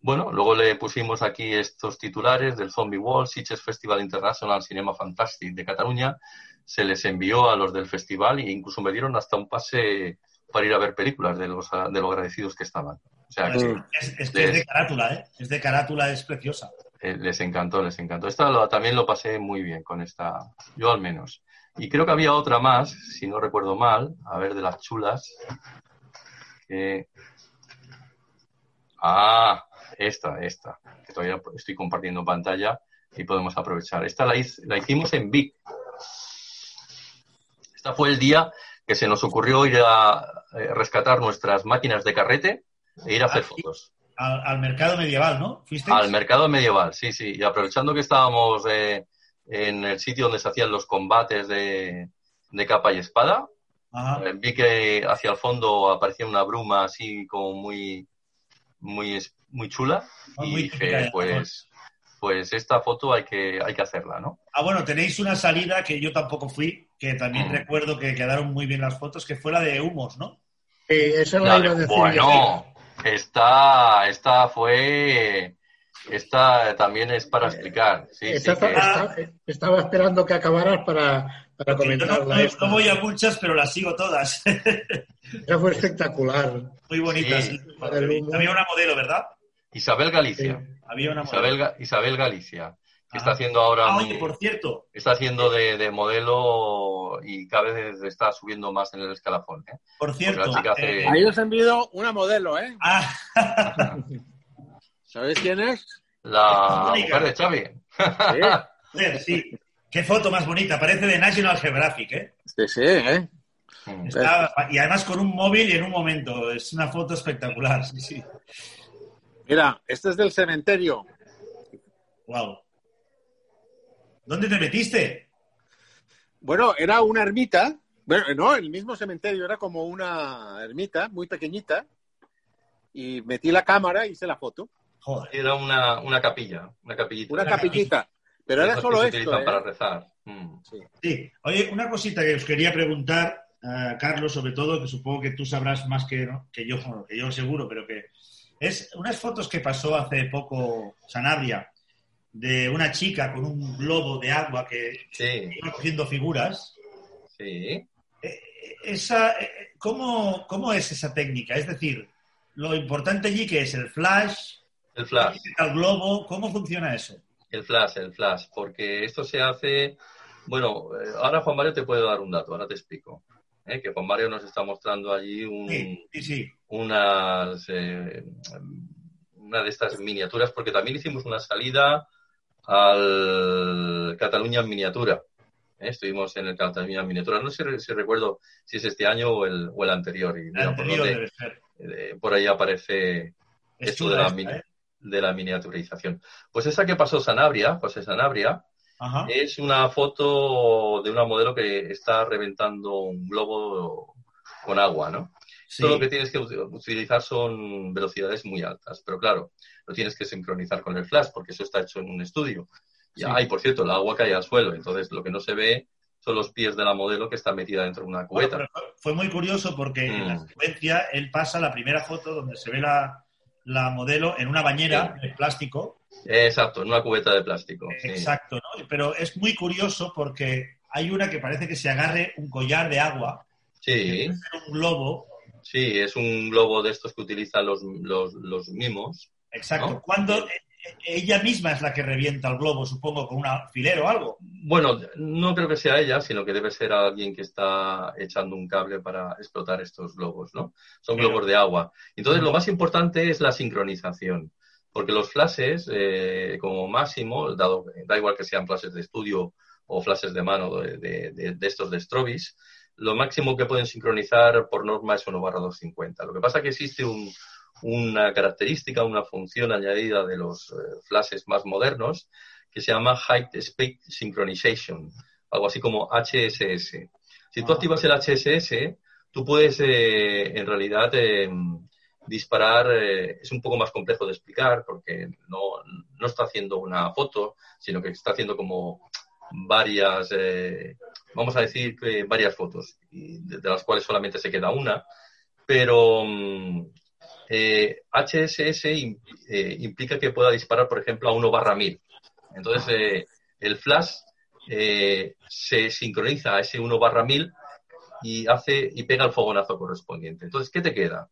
Bueno, luego le pusimos aquí estos titulares del Zombie Wall, Sitges Festival International Cinema Fantastic de Cataluña. Se les envió a los del festival e incluso me dieron hasta un pase para ir a ver películas de los, de lo agradecidos que estaban. O sea, que, Es, es que es de carátula, ¿eh? Es de carátula, es preciosa. eh, les encantó, les encantó. Esta lo- también lo pasé muy bien con esta, yo al menos. Y creo que había otra más, si no recuerdo mal, a ver, de las chulas. que- Ah, esta, esta, que todavía estoy compartiendo pantalla y podemos aprovechar. Esta la hicimos en Vic. Esta fue el día que se nos ocurrió ir a eh, rescatar nuestras máquinas de carrete e ir a hacer Ah, fotos. Al, al mercado medieval, ¿no? Al mercado medieval, sí, sí. Y aprovechando que estábamos eh, en el sitio donde se hacían los combates de, de capa y espada, Ajá. eh, vi que hacia el fondo aparecía una bruma así como muy, muy, muy chula. Ah, Y muy dije, pues, pues esta foto hay que, hay que hacerla, ¿no? Ah, bueno, tenéis una salida que yo tampoco fui, que también Mm. recuerdo que quedaron muy bien las fotos, que fue la de humos, ¿no? Sí, eso la La iba a de- decir. bueno, esta, esta fue, esta también es para explicar. Sí, sí, Esta- que- esta- estaba esperando que acabaras para, para no, comentarla. no- esta. no voy a muchas, pero las sigo todas. Esa fue espectacular. muy bonitas. Sí. Había una modelo, ¿verdad? Isabel Galicia. Había una modelo. Isabel, Ga- Isabel Galicia, que está haciendo ahora Ah, oye, por cierto, está haciendo de, de modelo y cada vez está subiendo más en el escalafón. ¿eh? por cierto. hace- eh, Ahí os envío una modelo, ¿eh? ah, ¿Sabéis quién es? La mujer de Xavi. Sí, joder, sí. Qué foto más bonita. Parece de National Geographic, ¿eh? sí, sí, ¿eh? Mm. Está- y además con un móvil y en un momento. Es una foto espectacular. Sí, sí. Mira, este es del cementerio. Wow. ¿Dónde te metiste? Bueno, era una ermita. Bueno, no, el mismo cementerio era como una ermita muy pequeñita. Y metí la cámara y hice la foto. Joder. Era una, una capilla, una capillita. Una capillita. Pero era solo esto. ¿eh? para rezar. Mm. Sí. Oye, una cosita que os quería preguntar, eh, Carlos, sobre todo, que supongo que tú sabrás más que, ¿no? que yo, que yo seguro, pero que es unas fotos que pasó hace poco Sanabria de una chica con un globo de agua que Sí, iba cogiendo figuras. sí. Eh, Esa, eh, ¿cómo, ¿Cómo es esa técnica? Es decir, lo importante allí que es el flash, El flash. el globo, ¿cómo funciona eso? El flash, el flash, porque esto se hace, bueno, eh, ahora Juan Mario te puede dar un dato, ahora te explico. ¿eh? Que Juan Mario nos está mostrando allí un, Sí, sí, sí. unas, eh, una de estas miniaturas, porque también hicimos una salida al Cataluña en miniatura. ¿eh? Estuvimos en el Cataluña en miniatura. No sé si recuerdo si es este año o el, o el anterior. Y, El mira, por, anterior dónde- debe eh, por ahí aparece Es esto de la, esta, mini- ¿eh? de la miniaturización. Pues esa que pasó Sanabria, José Sanabria, Ajá. es una foto de una modelo que está reventando un globo con agua, ¿no? Sí. Todo lo que tienes que ut- utilizar son velocidades muy altas, pero claro, lo tienes que sincronizar con el flash porque eso está hecho en un estudio. Y, Sí. por cierto, el agua cae al suelo, entonces lo que no se ve son los pies de la modelo que está metida dentro de una cubeta. fue- muy curioso porque en la Mm. secuencia él pasa la primera foto donde se ve la, la modelo en una bañera de plástico. Exacto, en una cubeta de plástico. sí. Exacto, ¿no? Pero es muy curioso porque hay una que parece que se agarre un collar de agua, Sí, un globo. sí, es un globo de estos que utilizan los, los, los mimos. Exacto. ¿No? Cuando eh, eh, ella misma es la que revienta el globo, supongo, con un alfiler o algo. Bueno, no creo que sea ella, sino que debe ser alguien que está echando un cable para explotar estos globos, ¿no? Son Pero- globos de agua. Entonces, lo más importante es la sincronización, porque los flashes, eh, como máximo, dado, da igual que sean flashes de estudio o flashes de mano de, de- estos de Strobis, lo máximo que pueden sincronizar por norma es 1 barra 250. Lo que pasa es que existe una característica, una función añadida de los eh, flashes más modernos que se llama High Speed Synchronization, algo así como HSS. Si tú activas el HSS, tú puedes eh, en realidad em, disparar, eh, es un poco más complejo de explicar porque no, no, está haciendo una foto, sino que está haciendo como varias, vamos a decir varias fotos, de, las cuales solamente se queda una, pero HSS mm, implica que pueda disparar, por ejemplo, a 1 barra 1000. Entonces, el flash se sincroniza a ese 1 barra 1000 y hace y pega el fogonazo correspondiente. Entonces, ¿qué te queda?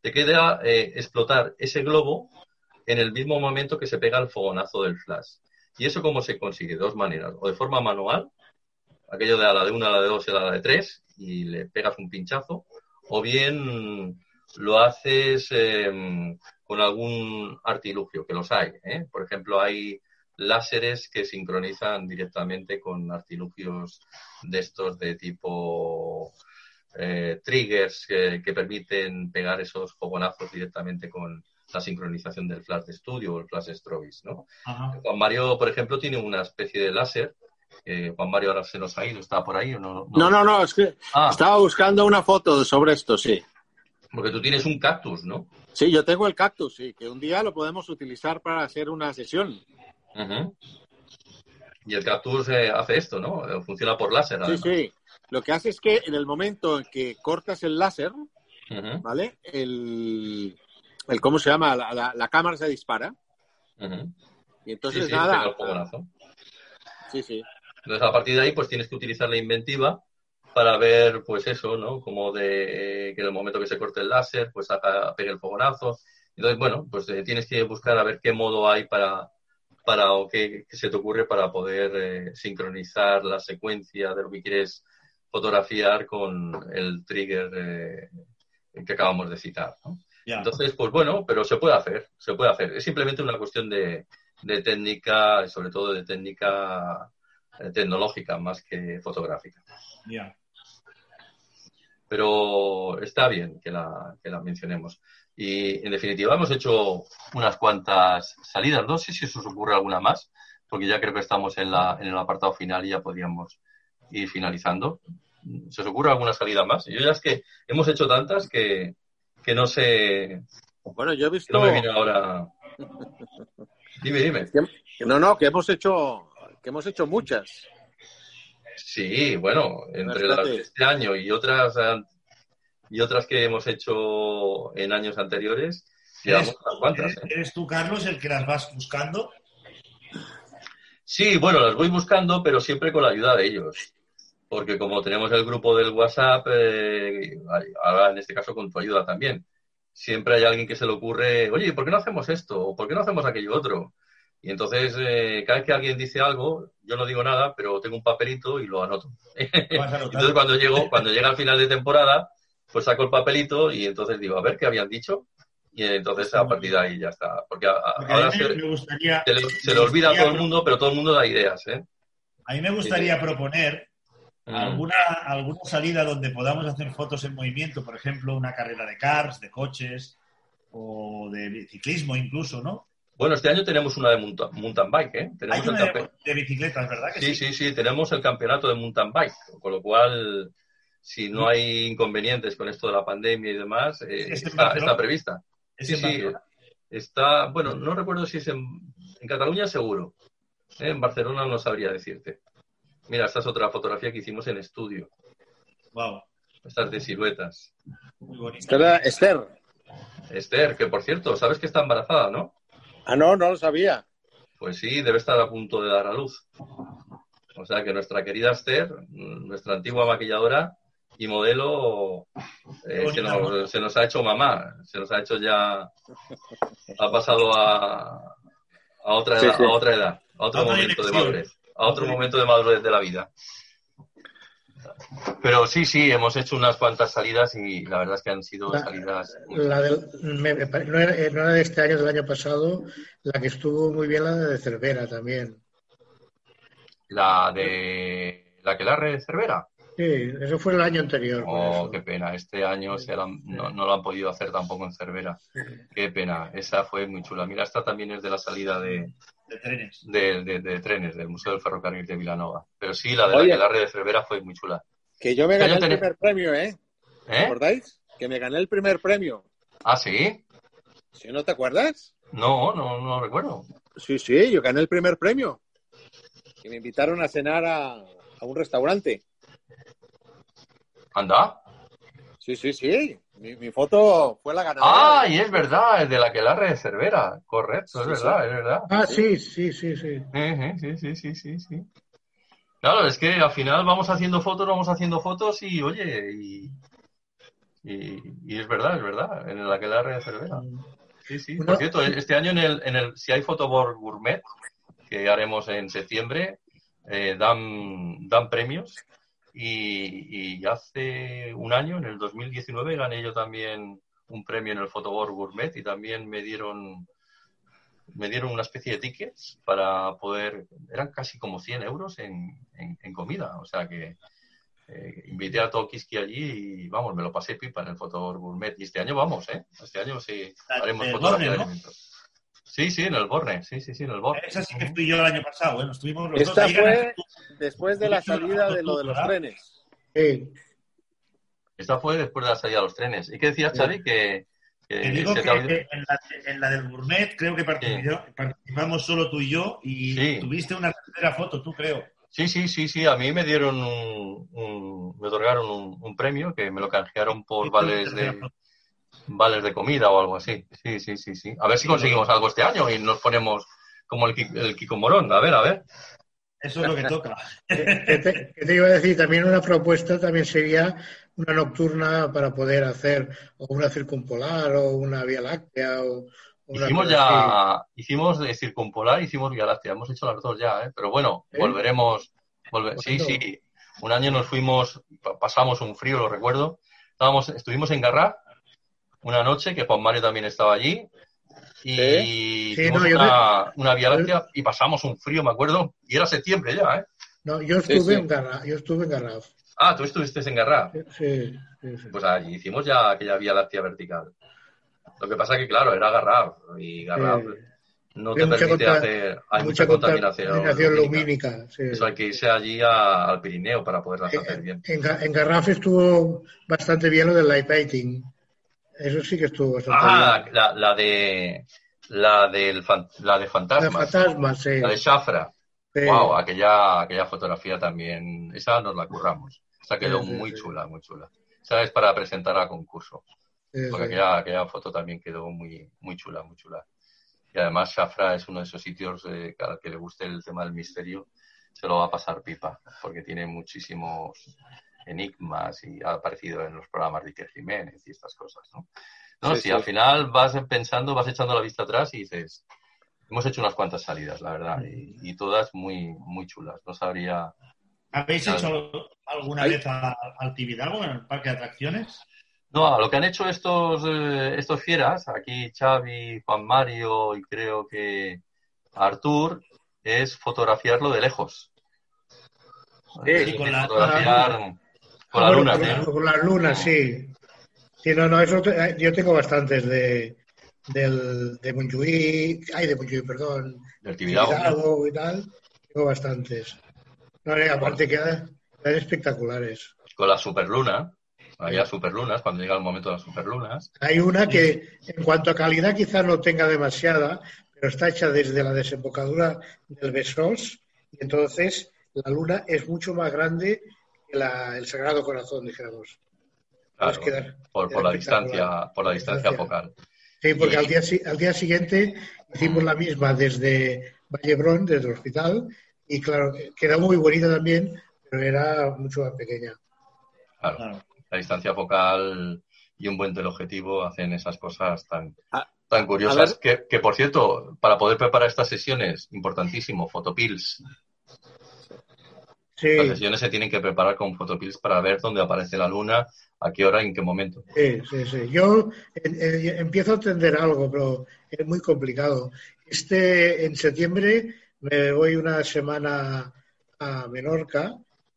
Te queda eh, explotar ese globo en el mismo momento que se pega el fogonazo del flash. ¿Y eso cómo se consigue? De dos maneras. O de forma manual, aquello de a la de una, a la de dos y a la de tres, y le pegas un pinchazo. O bien lo haces em, con algún artilugio, que los hay. ¿eh? Por ejemplo, hay láseres que sincronizan directamente con artilugios de estos de tipo eh, triggers que, permiten pegar esos fogonazos directamente con la sincronización del flash de estudio o el flash Strobis, ¿no? Juan Mario, por ejemplo, tiene una especie de láser. Juan Mario ahora se nos ha ido, ¿está por ahí o no? No, no, no, es que ah. estaba buscando una foto sobre esto, sí. Porque tú tienes un cactus, ¿no? Sí, yo tengo el cactus, sí, que un día lo podemos utilizar para hacer una sesión. Y el Capture eh, hace esto, ¿no? Eh, funciona por láser. Sí, sí. Lo que hace es que en el momento en que cortas el láser, ¿vale? El, el, ¿cómo se llama? La, cámara se dispara. Y entonces nada. Sí, sí. Entonces a partir de ahí, pues tienes que utilizar la inventiva para ver, pues eso, ¿no? Como de que en el momento que se corte el láser, pues pegue el fogonazo. Entonces, bueno, pues eh, tienes que buscar a ver qué modo hay para, para o qué, se te ocurre para poder eh, sincronizar la secuencia de lo que quieres fotografiar con el trigger eh, que acabamos de citar. Entonces, pues bueno, pero se puede hacer, se puede hacer. Es simplemente una cuestión de, de técnica, sobre todo de técnica eh, tecnológica más que fotográfica. Pero está bien que la, que la mencionemos. Y en definitiva hemos hecho unas cuantas salidas. No sé si os ocurre alguna más, porque ya creo que estamos en, la, en el apartado final y ya podríamos ir finalizando. ¿Se os ocurre alguna salida más? Yo ya es que hemos hecho tantas que, que no sé. Bueno, yo he visto. No me viene ahora. Dime, dime. No, no, que hemos hecho, que hemos hecho muchas. Sí, bueno, entre las de este año y otras y otras que hemos hecho en años anteriores. ¿Eres, cuantas, ¿eh? ¿Eres tú, Carlos, el que las vas buscando? Sí, bueno, las voy buscando, pero siempre con la ayuda de ellos. Porque como tenemos el grupo del WhatsApp, eh, ahora en este caso con tu ayuda también, siempre hay alguien que se le ocurre, oye, ¿por qué no hacemos esto? ¿O por qué no hacemos aquello otro? Y entonces, eh, cada vez que alguien dice algo, yo no digo nada, pero tengo un papelito y lo anoto. entonces, cuando llego, cuando llega al final de temporada, pues saco el papelito y entonces digo, a ver qué habían dicho. Y entonces a partir de ahí ya está. Porque, ahora se, le, olvida a todo el mundo, pero todo el mundo da ideas. ¿eh? A mí me gustaría proponer alguna, alguna salida donde podamos hacer fotos en movimiento, por ejemplo, una carrera de cars, de coches o de ciclismo incluso, ¿no? Bueno, este año tenemos una de mountain bike, ¿eh? Tenemos Hay una de, bicicletas, ¿verdad? sí, sí, sí, tenemos el campeonato de mountain bike, con lo cual si no hay inconvenientes con esto de la pandemia y demás, eh, está, prevista. Sí, sí, está, bueno, no recuerdo si es en, Cataluña seguro. ¿eh? En Barcelona no sabría decirte. Mira, esta es otra fotografía que hicimos en estudio. Wow. Estas de siluetas. Muy bonita. Esther. Esther, que por cierto, sabes que está embarazada, ¿no? Ah, no, no lo sabía. Pues sí, debe estar a punto de dar a luz. O sea que nuestra querida Esther, nuestra antigua maquilladora, y modelo eh, se, nos, ha hecho mamá, se nos ha hecho ya, ha pasado a, a, otra, edad, a otra edad, a otro momento de madurez, a otro momento de madurez de la vida. Pero sí, sí, hemos hecho unas cuantas salidas y la verdad es que han sido salidas. La no, era, de este año, del año pasado, la que estuvo muy bien, la de Cervera también. La de la que la de Cervera. Sí, eso fue el año anterior. Oh, eso. qué pena. Este año se la no, no lo han podido hacer tampoco en Cervera. Qué pena. Esa fue muy chula. Mira, esta también es de la salida de, De trenes. de, de- de trenes del Museo del Ferrocarril de Vilanova. Pero sí, la de Oye. la Aquelarre de Cervera fue muy chula. Que yo me gané el tenés- primer premio, ¿eh? ¿Te ¿Eh? acordáis? Que me gané el primer premio. Ah, sí. ¿Sí no te acuerdas? No, no, no recuerdo. Sí, sí, yo gané el primer premio. Y me invitaron a cenar a, a un restaurante. Anda. Sí, sí, sí. Mi, mi foto fue la ganadora. Ah, y es verdad, es de la Aquelarre de Cervera. Correcto, es Sí, verdad, sí. es verdad. Ah, sí, sí, sí, sí. Sí, sí, sí, sí, sí. Claro, es que al final vamos haciendo fotos, vamos haciendo fotos y, oye, y, y, y es verdad, es verdad, en la Aquelarre de Cervera. Sí, sí. Una- Por cierto, este año en el, en el, si hay Fotoboard Gourmet, que haremos en septiembre, eh, dan, dan premios. Y, y hace un año, en el 2019, gané yo también un premio en el Fotoboard Gourmet y también me dieron me dieron una especie de tickets para poder, eran casi como 100 euros en, en- en comida, o sea que eh, invité a Tokiski allí y vamos, me lo pasé pipa en el Fotoboard Gourmet y este año vamos, ¿eh? Este año sí haremos El fotografía de alimentos. Sí, sí, en el Borne, sí, sí, sí, en el Borne. Esa sí que fui yo el año pasado, ¿eh? Nos estuvimos los Esta dos. Fue después de la salida de lo de los trenes. Sí. Esta fue después de la salida de los trenes. ¿Y qué decías, Xavi? Que Te digo que en la, en la del Gourmet creo que participó- participamos solo tú y yo y Sí. tuviste una tercera foto, tú creo. Sí, sí, sí, sí. A mí me dieron un, un- me otorgaron un, un premio que me lo canjearon por vales de vales de comida o algo así. Sí, sí, sí, sí. A ver si conseguimos algo este año y nos ponemos como el, Ki- el Kiko Morón. A ver, a ver. Eso es lo que toca. ¿Qué te, qué te iba a decir? También una propuesta también sería una nocturna para poder hacer o una circumpolar o una vía láctea o una Hicimos así. ya, hicimos de circumpolar, hicimos Vía Láctea. Hemos hecho las dos ya, ¿eh? Pero bueno, ¿Eh? volveremos. volve- Sí, sí. Un año nos fuimos, pa- pasamos un frío, lo recuerdo. Estábamos, estuvimos en Garraf una noche, que Juan Mario también estaba allí. Y Sí, no, una, una Vía Láctea y pasamos un frío, me acuerdo. Y era septiembre ya, ¿eh? No, yo Sí, estuve sí. en Garraf, yo estuve en Garraf. Ah, tú estuviste en Garraf. Sí, sí, sí. Pues allí hicimos ya aquella Vía Láctea vertical. Lo que pasa que, claro, era Garraf. Y Garraf Eh, no te permite hacer... Hay mucha mucha contaminación, contaminación lumínica. lumínica. sí. Eso hay que irse allí a- al Pirineo para poderlas hacer bien. En, en Garraf estuvo bastante bien lo del light painting. Eso sí que estuvo bastante Ah, bien. la, la de la del la de La fantasmas, fantasma, sí. la de Shafra. Sí. Wow, aquella aquella fotografía también, esa nos la curramos. Esa quedó Sí, muy sí. chula, muy chula. Esa es para presentar a concurso, porque aquella, aquella foto también quedó muy muy chula, muy chula. Y además Shafra es uno de esos sitios eh, que al que le guste el tema del misterio se lo va a pasar pipa, porque tiene muchísimos enigmas y ha aparecido en los programas de Iker Jiménez y estas cosas, ¿no? No, Sí, si sí. al final vas pensando, vas echando la vista atrás y dices, hemos hecho unas cuantas salidas, la verdad, y, y todas muy, muy chulas. No sabría. ¿Habéis Claro. hecho alguna Ahí. vez a, al Tibidabo en el parque de atracciones? No, lo que han hecho estos, eh, estos fieras, aquí Xavi, Juan Mario y creo que Artur, es fotografiarlo de lejos. Sí, con la- fotografiar con la luna, con, la- con las lunas, sí. Sí, no, no, eso te- eh, yo tengo bastantes de, del, de ay, de Montjuïc, perdón, del Tibidabo. Tibidabo y tal, tengo bastantes. No, y aparte quedan, quedan espectaculares. Con la superluna, había superlunas, cuando llega el momento de las superlunas. Hay una que, en cuanto a calidad, quizá no tenga demasiada, pero está hecha desde la desembocadura del Besós, y entonces la luna es mucho más grande que la- el Sagrado Corazón, dijéramos. Claro, queda- por, queda por la distancia, por la distancia focal. Sí, porque Y- al día, al día siguiente hicimos la misma desde Vallebrón, desde el hospital, y claro, quedó muy bonita también, pero era mucho más pequeña. Claro, Claro. la distancia focal y un buen teleobjetivo hacen esas cosas tan, A- tan curiosas. Que, que, por cierto, para poder preparar estas sesiones, importantísimo, fotopills. Sí, Las sesiones se tienen que preparar con fotopills para ver dónde aparece la luna, a qué hora y en qué momento. sí, sí, sí. Yo en- en- empiezo a entender algo, pero es muy complicado. Este, en septiembre me voy una semana a Menorca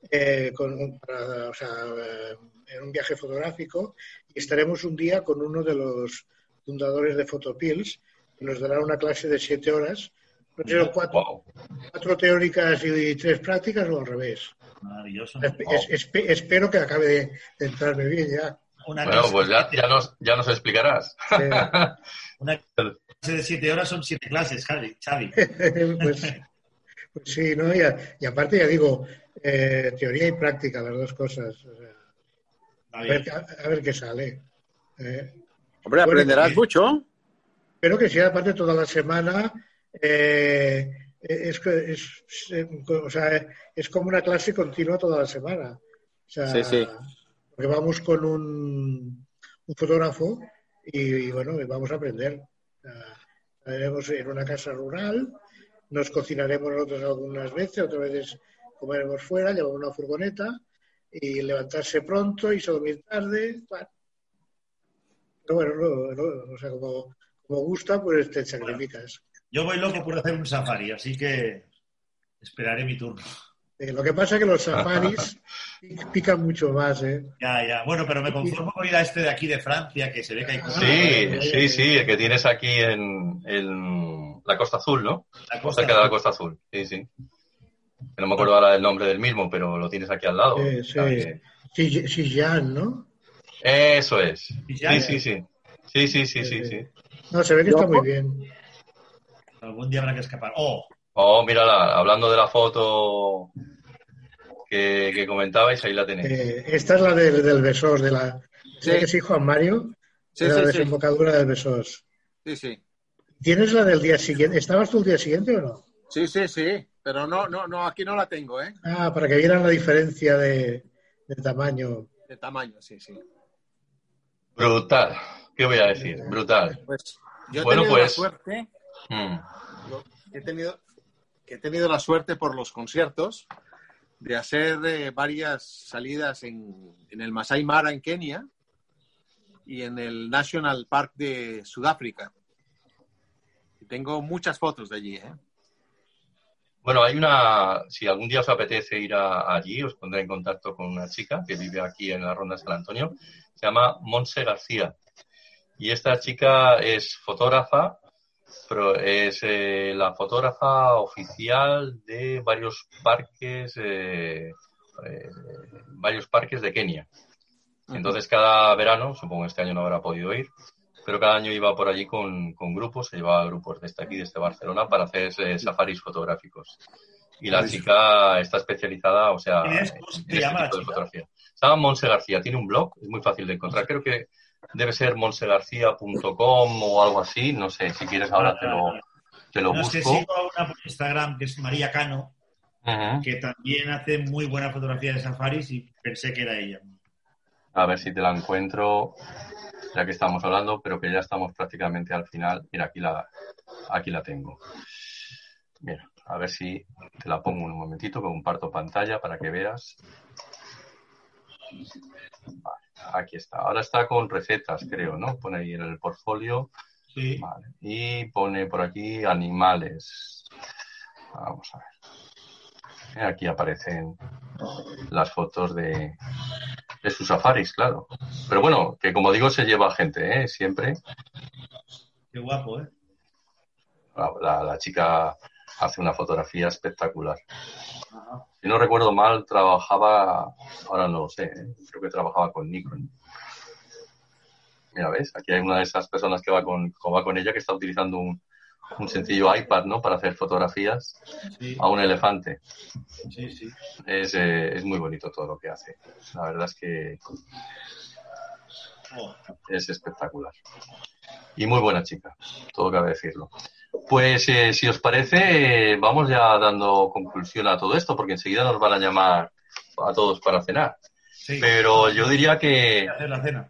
eh, con, para, o sea, eh, en un viaje fotográfico y estaremos un día con uno de los fundadores de Photopills, que nos dará una clase de siete horas. No sé, son cuatro, Wow. cuatro teóricas y tres prácticas o al revés. Maravilloso. Espe- es- espe- espero que acabe de, de entrarme bien ya. Una Bueno, clase pues ya, nos, ya nos explicarás. Una clase de siete horas son siete clases, Javi. Xavi. pues, pues sí, ¿no? Y, a- y aparte ya digo, eh, teoría y práctica, las dos cosas. O sea, Está a, ver, a- a ver qué sale. Eh, Hombre, aprenderás mucho. Espero que sea aparte toda la semana. eh, es, es, es- o sea, es como una clase continua toda la semana. O sea, Sí, sí. Porque vamos con un, un fotógrafo y, y, bueno, vamos a aprender. Estaremos en una casa rural, nos cocinaremos nosotros algunas veces, otras veces comeremos fuera, llevamos una furgoneta y levantarse pronto y dormir tarde. Bueno. Pero bueno, no, no, o sea, como, como gusta, pues te sacrificas. Yo voy loco por hacer un safari, así que esperaré mi turno. Eh, lo que pasa es que los safaris pic- pican mucho más, ¿eh? Ya, ya. Bueno, pero me conformo con ir a este de aquí de Francia, que se ve que hay cosas. Sí, sí, sí, el que tienes aquí en, en la Costa Azul, ¿no? La costa- Cerca de la Costa Azul, sí, sí. Que No me acuerdo ahora del nombre del mismo, pero lo tienes aquí al lado. Sí, sí. que- si Jan, ¿no? Eso es. Chillán. Sí, sí, sí. Sí, sí, sí, sí, sí. No, se ve que está muy bien. Algún día habrá que escapar. Oh, Oh, mírala, hablando de la foto que, que comentabais, ahí la tenéis. Eh, esta es la del, del Besós, de la... Sí. ¿Sabes que sí, Juan Mario? Sí, de la sí, desembocadura del Besós. Sí, sí. ¿Tienes la del día siguiente? ¿Estabas tú el día siguiente o no? Sí, sí, sí. Pero no, no, no, aquí no la tengo, ¿eh? Ah, para que vieran la diferencia de, de tamaño. De tamaño, sí, sí. Brutal. ¿Qué voy a decir? Brutal. Pues yo he Bueno, tenido pues- la suerte, Mm. lo- he tenido, que he tenido la suerte por los conciertos de hacer eh, varias salidas en, el Masai Mara en Kenia y en el National Park de Sudáfrica. Tengo muchas fotos de allí, ¿eh? Bueno, hay una, si algún día os apetece ir a- allí, os pondré en contacto con una chica que vive aquí en la Ronda de San Antonio, se llama Monse García. Y esta chica es fotógrafa, pero es eh, la fotógrafa oficial de varios parques, eh, eh, varios parques de Kenia. Entonces cada verano, supongo este año no habrá podido ir, pero cada año iba por allí con, con grupos, se llevaba grupos desde aquí, desde Barcelona, para hacer eh, safaris fotográficos. Y la chica está especializada, o sea, en ¿Cómo se este tipo de fotografía. Se llama Monse García, tiene un blog, es muy fácil de encontrar, creo que debe ser monsegarcía.com o algo así, no sé, si quieres ahora te lo, te lo no es que busco. sigo a una por Instagram que es María Cano, que también hace muy buena fotografía de safaris y pensé que era ella. A ver si te la encuentro, ya que estamos hablando, pero que ya estamos prácticamente al final. Mira, aquí la, aquí la tengo. Mira, a ver si te la pongo un momentito, que comparto pantalla para que veas. Vale, aquí está. Ahora está con recetas, creo, ¿no? Pone ahí en el portfolio. Sí. Vale. Y pone por aquí animales. Vamos a ver. Aquí aparecen las fotos de, de sus safaris, claro. Pero bueno, que como digo, se lleva gente, ¿eh? Siempre. Qué guapo, ¿eh? La, la- la chica hace una fotografía espectacular. Si no recuerdo mal, trabajaba, ahora no lo sé, ¿eh? creo que trabajaba con Nikon. Mira, ¿ves? Aquí hay una de esas personas que va con, que va con ella que está utilizando un, un sencillo iPad, ¿no? Para hacer fotografías Sí, a un elefante. sí, sí. Es, eh, es muy bonito todo lo que hace. La verdad es que Oh, es espectacular. Y muy buena chica, todo cabe decirlo. Pues eh, si os parece, eh, vamos ya dando conclusión a todo esto, porque enseguida nos van a llamar a todos para cenar. sí. Pero yo diría que hacer la cena.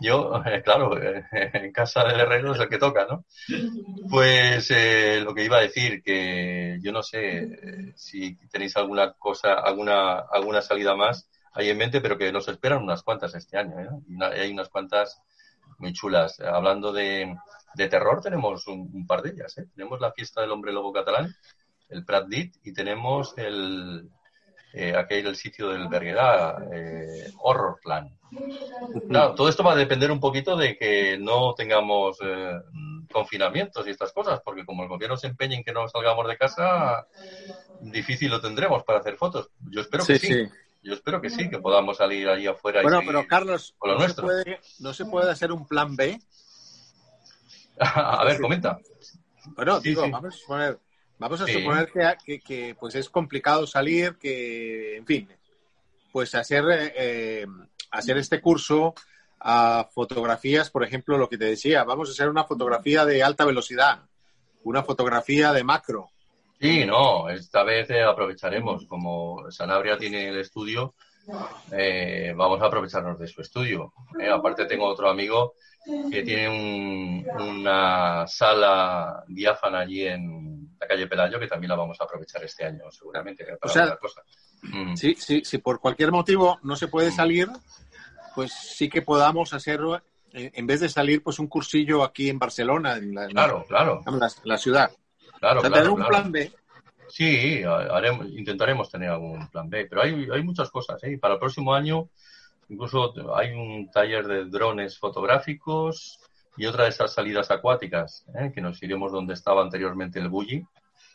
yo, eh, claro, eh, en casa del herrero es el que toca, ¿no? Pues eh, lo que iba a decir, que yo no sé si tenéis alguna cosa, alguna, alguna salida más ahí en mente, pero que nos esperan unas cuantas este año, ¿eh? Y hay unas cuantas muy chulas. Hablando de, de terror, tenemos un, un par de ellas, ¿eh? Tenemos la fiesta del hombre lobo catalán, el Prat Dit, y tenemos el, eh, aquel el sitio del Berguedà, eh, Horrorland. Claro, todo esto va a depender un poquito de que no tengamos eh, confinamientos y estas cosas, porque como el gobierno se empeña en que no salgamos de casa, difícil lo tendremos para hacer fotos. Yo espero que sí. Yo espero que sí, que podamos salir allí afuera. Bueno, pero Carlos, ¿no, se puede, ¿no se puede hacer un plan B? A ver, comenta. Bueno, digo, vamos a suponer, vamos a suponer que, que, pues es complicado salir, que, en fin, pues hacer, eh, hacer este curso a fotografías, por ejemplo, lo que te decía, vamos a hacer una fotografía de alta velocidad, una fotografía de macro. Sí, no, esta vez eh, aprovecharemos, como Sanabria tiene el estudio, eh, vamos a aprovecharnos de su estudio. aparte tengo otro amigo que tiene una sala diáfana allí en la calle Pelayo, que también la vamos a aprovechar este año, seguramente. o sea, mm. sí, sí, si por cualquier motivo no se puede salir, pues sí que podamos hacer, en vez de salir, pues un cursillo aquí en Barcelona, en la, claro, claro. la, ciudad. Claro, tener un plan B. Sí, haremos, intentaremos tener algún plan B, pero hay, hay muchas cosas. ¿eh? Para el próximo año Incluso hay un taller de drones fotográficos y otra de esas salidas acuáticas, ¿eh? que nos iremos donde estaba anteriormente el Bulli.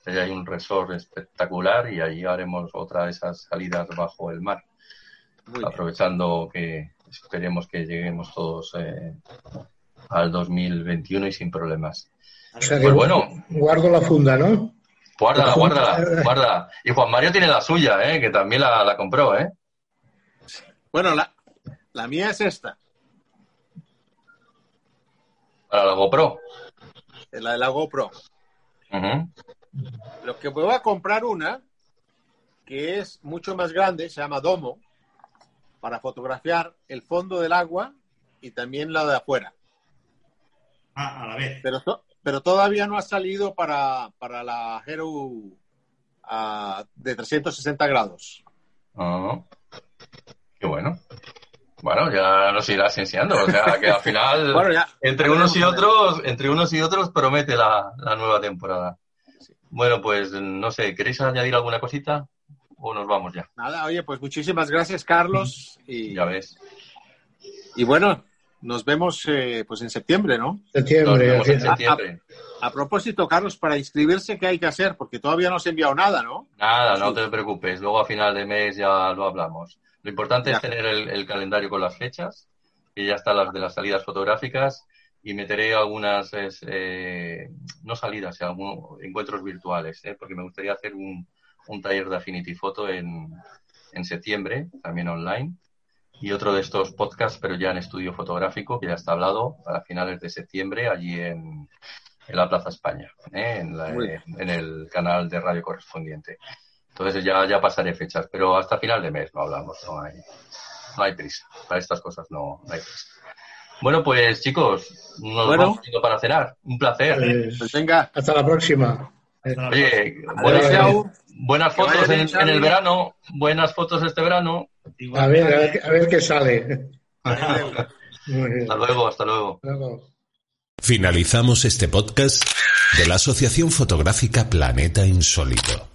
Allí hay un resort espectacular y allí haremos otra de esas salidas bajo el mar. aprovechando que esperemos que lleguemos todos eh, al 2021 y sin problemas. O sea pues bueno, guardo la funda, ¿no? Guárdala, guárdala, guarda. Y Juan Mario tiene la suya, ¿eh? que también la, la compró, ¿eh? Bueno, la, la mía es esta. Para la GoPro. La de la GoPro. Lo que voy a comprar una que es mucho más grande, se llama Domo, para fotografiar el fondo del agua y también la de afuera. Ah, a la vez. Pero, pero todavía no ha salido para, la Hero uh, de 360 grados. Ah, qué bueno. Bueno, ya nos irás enseñando. O sea, que al final, entre unos y otros, entre unos y otros promete la, nueva temporada. Bueno, pues no sé, ¿queréis añadir alguna cosita? ¿O nos vamos ya? Nada, oye, pues muchísimas gracias, Carlos. Y, ya ves. Y bueno, nos vemos eh, pues en septiembre, ¿no? Septiembre. Nos vemos en septiembre. A, propósito, Carlos, para inscribirse, ¿qué hay que hacer? Porque todavía no se ha enviado nada, ¿no? Nada, no te preocupes. Luego a final de mes ya lo hablamos. Lo importante es tener el, calendario con las fechas, y ya están las de las salidas fotográficas, y meteré algunas, eh, no salidas, sino algunos encuentros virtuales, eh, porque me gustaría hacer un, taller de Affinity Photo en, en septiembre, también online, y otro de estos podcasts, pero ya en estudio fotográfico, que ya está hablado, para finales de septiembre, allí en, en la Plaza España, eh, en, en, el canal de radio correspondiente. Entonces ya, ya pasaré fechas, pero hasta final de mes no hablamos, no hay, no hay prisa. Para estas cosas no, hay prisa. Bueno, pues chicos, nos vamos yendo para cenar. Un placer. Pues, pues venga, hasta la próxima. Oye, buenas, fotos en, el verano, buenas fotos este verano. A ver, a ver, qué sale. hasta luego, hasta luego. Finalizamos este podcast de la Asociación Fotográfica Planeta Insólito.